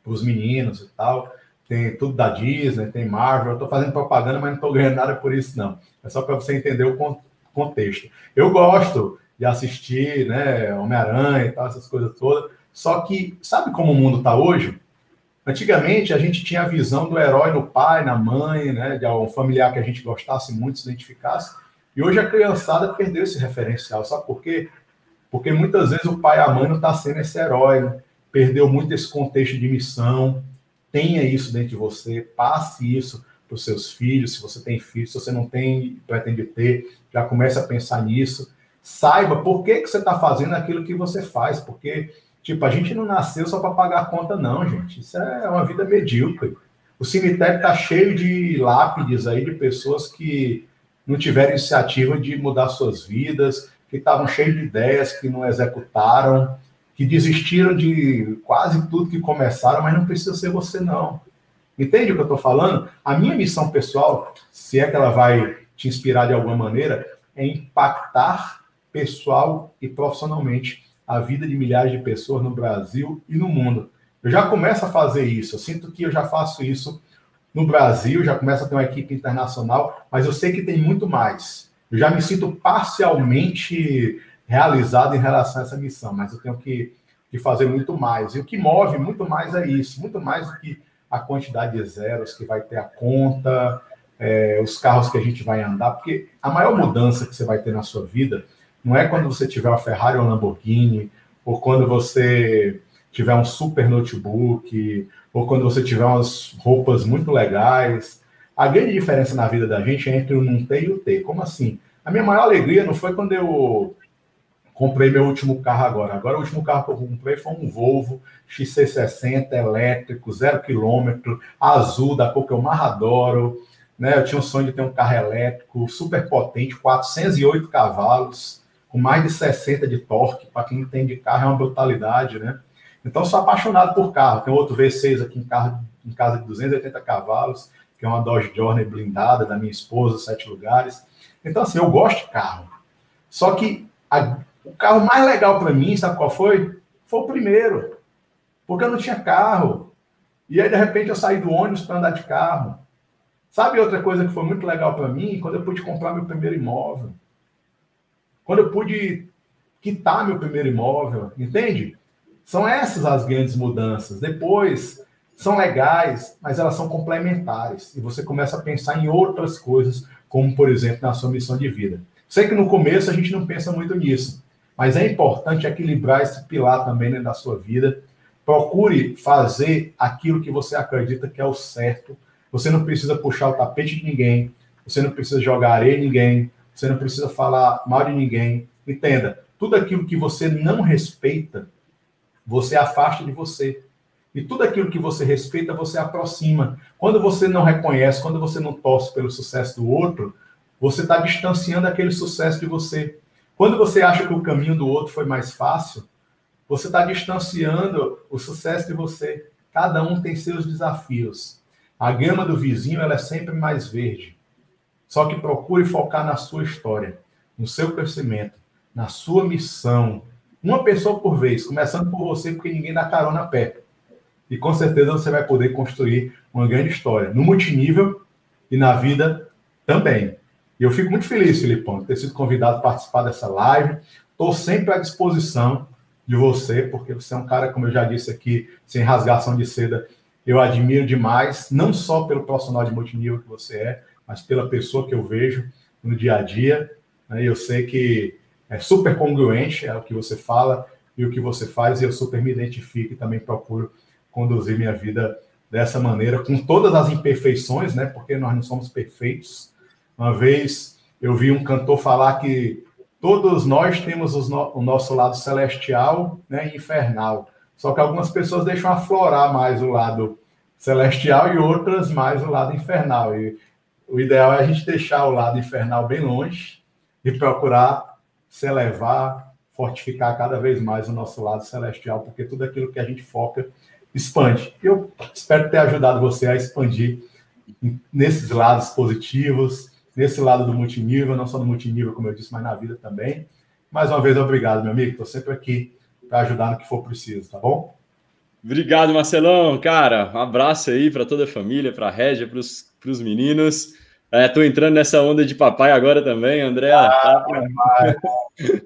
Os meninos e tal. Tem tudo da Disney, tem Marvel. Eu estou fazendo propaganda, mas não estou ganhando nada por isso, não. É só para você entender o contexto. Eu gosto de assistir, né? Homem-Aranha e tal, essas coisas todas só que, sabe como o mundo está hoje? Antigamente, a gente tinha a visão do herói no pai, na mãe, né, de algum familiar que a gente gostasse muito, se identificasse. E hoje a criançada perdeu esse referencial. Sabe por quê? Porque muitas vezes o pai e a mãe não está sendo esse herói, né? perdeu muito esse contexto de missão. Tenha isso dentro de você, passe isso para os seus filhos, se você tem filhos, se você não tem, pretende ter, já comece a pensar nisso. Saiba por que, que você está fazendo aquilo que você faz, porque Tipo, a gente não nasceu só para pagar a conta, não, gente. Isso é uma vida medíocre. O cemitério está cheio de lápides aí de pessoas que não tiveram iniciativa de mudar suas vidas, que estavam cheios de ideias, que não executaram, que desistiram de quase tudo que começaram, mas não precisa ser você, não. Entende o que eu estou falando? A minha missão pessoal, se é que ela vai te inspirar de alguma maneira, é impactar pessoal e profissionalmente a vida de milhares de pessoas no Brasil e no mundo. Eu já começo a fazer isso, eu sinto que eu já faço isso no Brasil, já começo a ter uma equipe internacional, mas eu sei que tem muito mais. Eu já me sinto parcialmente realizado em relação a essa missão, mas eu tenho que, que fazer muito mais. E o que move muito mais é isso, muito mais do que a quantidade de zeros que vai ter a conta, é, os carros que a gente vai andar, porque a maior mudança que você vai ter na sua vida não é quando você tiver uma Ferrari ou Lamborghini, ou quando você tiver um super notebook, ou quando você tiver umas roupas muito legais. A grande diferença na vida da gente é entre o não ter e o ter. Como assim? A minha maior alegria não foi quando eu comprei meu último carro agora. Agora o último carro que eu comprei foi um Volvo XC60 elétrico, zero quilômetro, azul, da cor que eu mais adoro. Né? Eu tinha o sonho de ter um carro elétrico super potente, 408 cavalos com mais de 60 de torque, para quem entende de carro é uma brutalidade, né? Então, sou apaixonado por carro. Tem outro V6 aqui em, carro, em casa de 280 cavalos, que é uma Dodge Journey blindada da minha esposa, sete lugares. Então, assim, eu gosto de carro. Só que a, o carro mais legal para mim, sabe qual foi? Foi o primeiro. Porque eu não tinha carro. E aí, de repente, eu saí do ônibus para andar de carro. Sabe outra coisa que foi muito legal para mim? Quando eu pude comprar meu primeiro imóvel. Quando eu pude quitar meu primeiro imóvel, entende? São essas as grandes mudanças. Depois, são legais, mas elas são complementares. E você começa a pensar em outras coisas, como, por exemplo, na sua missão de vida. Sei que no começo a gente não pensa muito nisso, mas é importante equilibrar esse pilar também dentro da sua vida. Procure fazer aquilo que você acredita que é o certo. Você não precisa puxar o tapete de ninguém, você não precisa jogar areia em ninguém, você não precisa falar mal de ninguém. Entenda, tudo aquilo que você não respeita, você afasta de você. E tudo aquilo que você respeita, você aproxima. Quando você não reconhece, quando você não torce pelo sucesso do outro, você está distanciando aquele sucesso de você. Quando você acha que o caminho do outro foi mais fácil, você está distanciando o sucesso de você. Cada um tem seus desafios. A gama do vizinho ela é sempre mais verde. Só que procure focar na sua história, no seu crescimento, na sua missão. Uma pessoa por vez, começando por você, porque ninguém dá carona a pé. E com certeza você vai poder construir uma grande história no multinível e na vida também. E eu fico muito feliz, Filipão, de ter sido convidado a participar dessa live. Estou sempre à disposição de você, porque você é um cara, como eu já disse aqui, sem rasgação de seda. Eu admiro demais, não só pelo profissional de multinível que você é, mas pela pessoa que eu vejo no dia a dia. Né? Eu sei que é super congruente é o que você fala e o que você faz, e eu super me identifico e também procuro conduzir minha vida dessa maneira, com todas as imperfeições, né? Porque nós não somos perfeitos. Uma vez eu vi um cantor falar que todos nós temos no, o nosso lado celestial né, e infernal. Só que algumas pessoas deixam aflorar mais o lado celestial e outras mais o lado infernal. E o ideal é a gente deixar o lado infernal bem longe e procurar se elevar, fortificar cada vez mais o nosso lado celestial, porque tudo aquilo que a gente foca expande. Eu espero ter ajudado você a expandir nesses lados positivos, nesse lado do multinível, não só no multinível, como eu disse, mas na vida também. Mais uma vez, obrigado, meu amigo. Estou sempre aqui para ajudar no que for preciso, tá bom? Obrigado, Marcelão. Cara, um abraço aí para toda a família, para a Régia, para os meninos. Estou é, entrando nessa onda de papai agora também, André. Ah,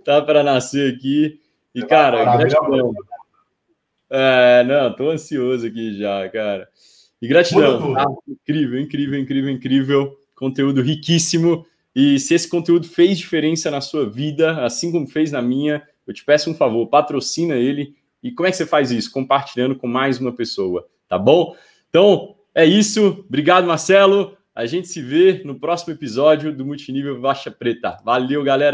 tá para tá nascer aqui. E, cara, gratidão. É, não, tô ansioso aqui já, cara. E gratidão. Tá? Incrível, incrível, incrível, incrível. Conteúdo riquíssimo. E se esse conteúdo fez diferença na sua vida, assim como fez na minha, eu te peço um favor, patrocina ele. E como é que você faz isso? Compartilhando com mais uma pessoa, tá bom? Então, é isso. Obrigado, Marcelo. A gente se vê no próximo episódio do Multinível Baixa Preta. Valeu, galera!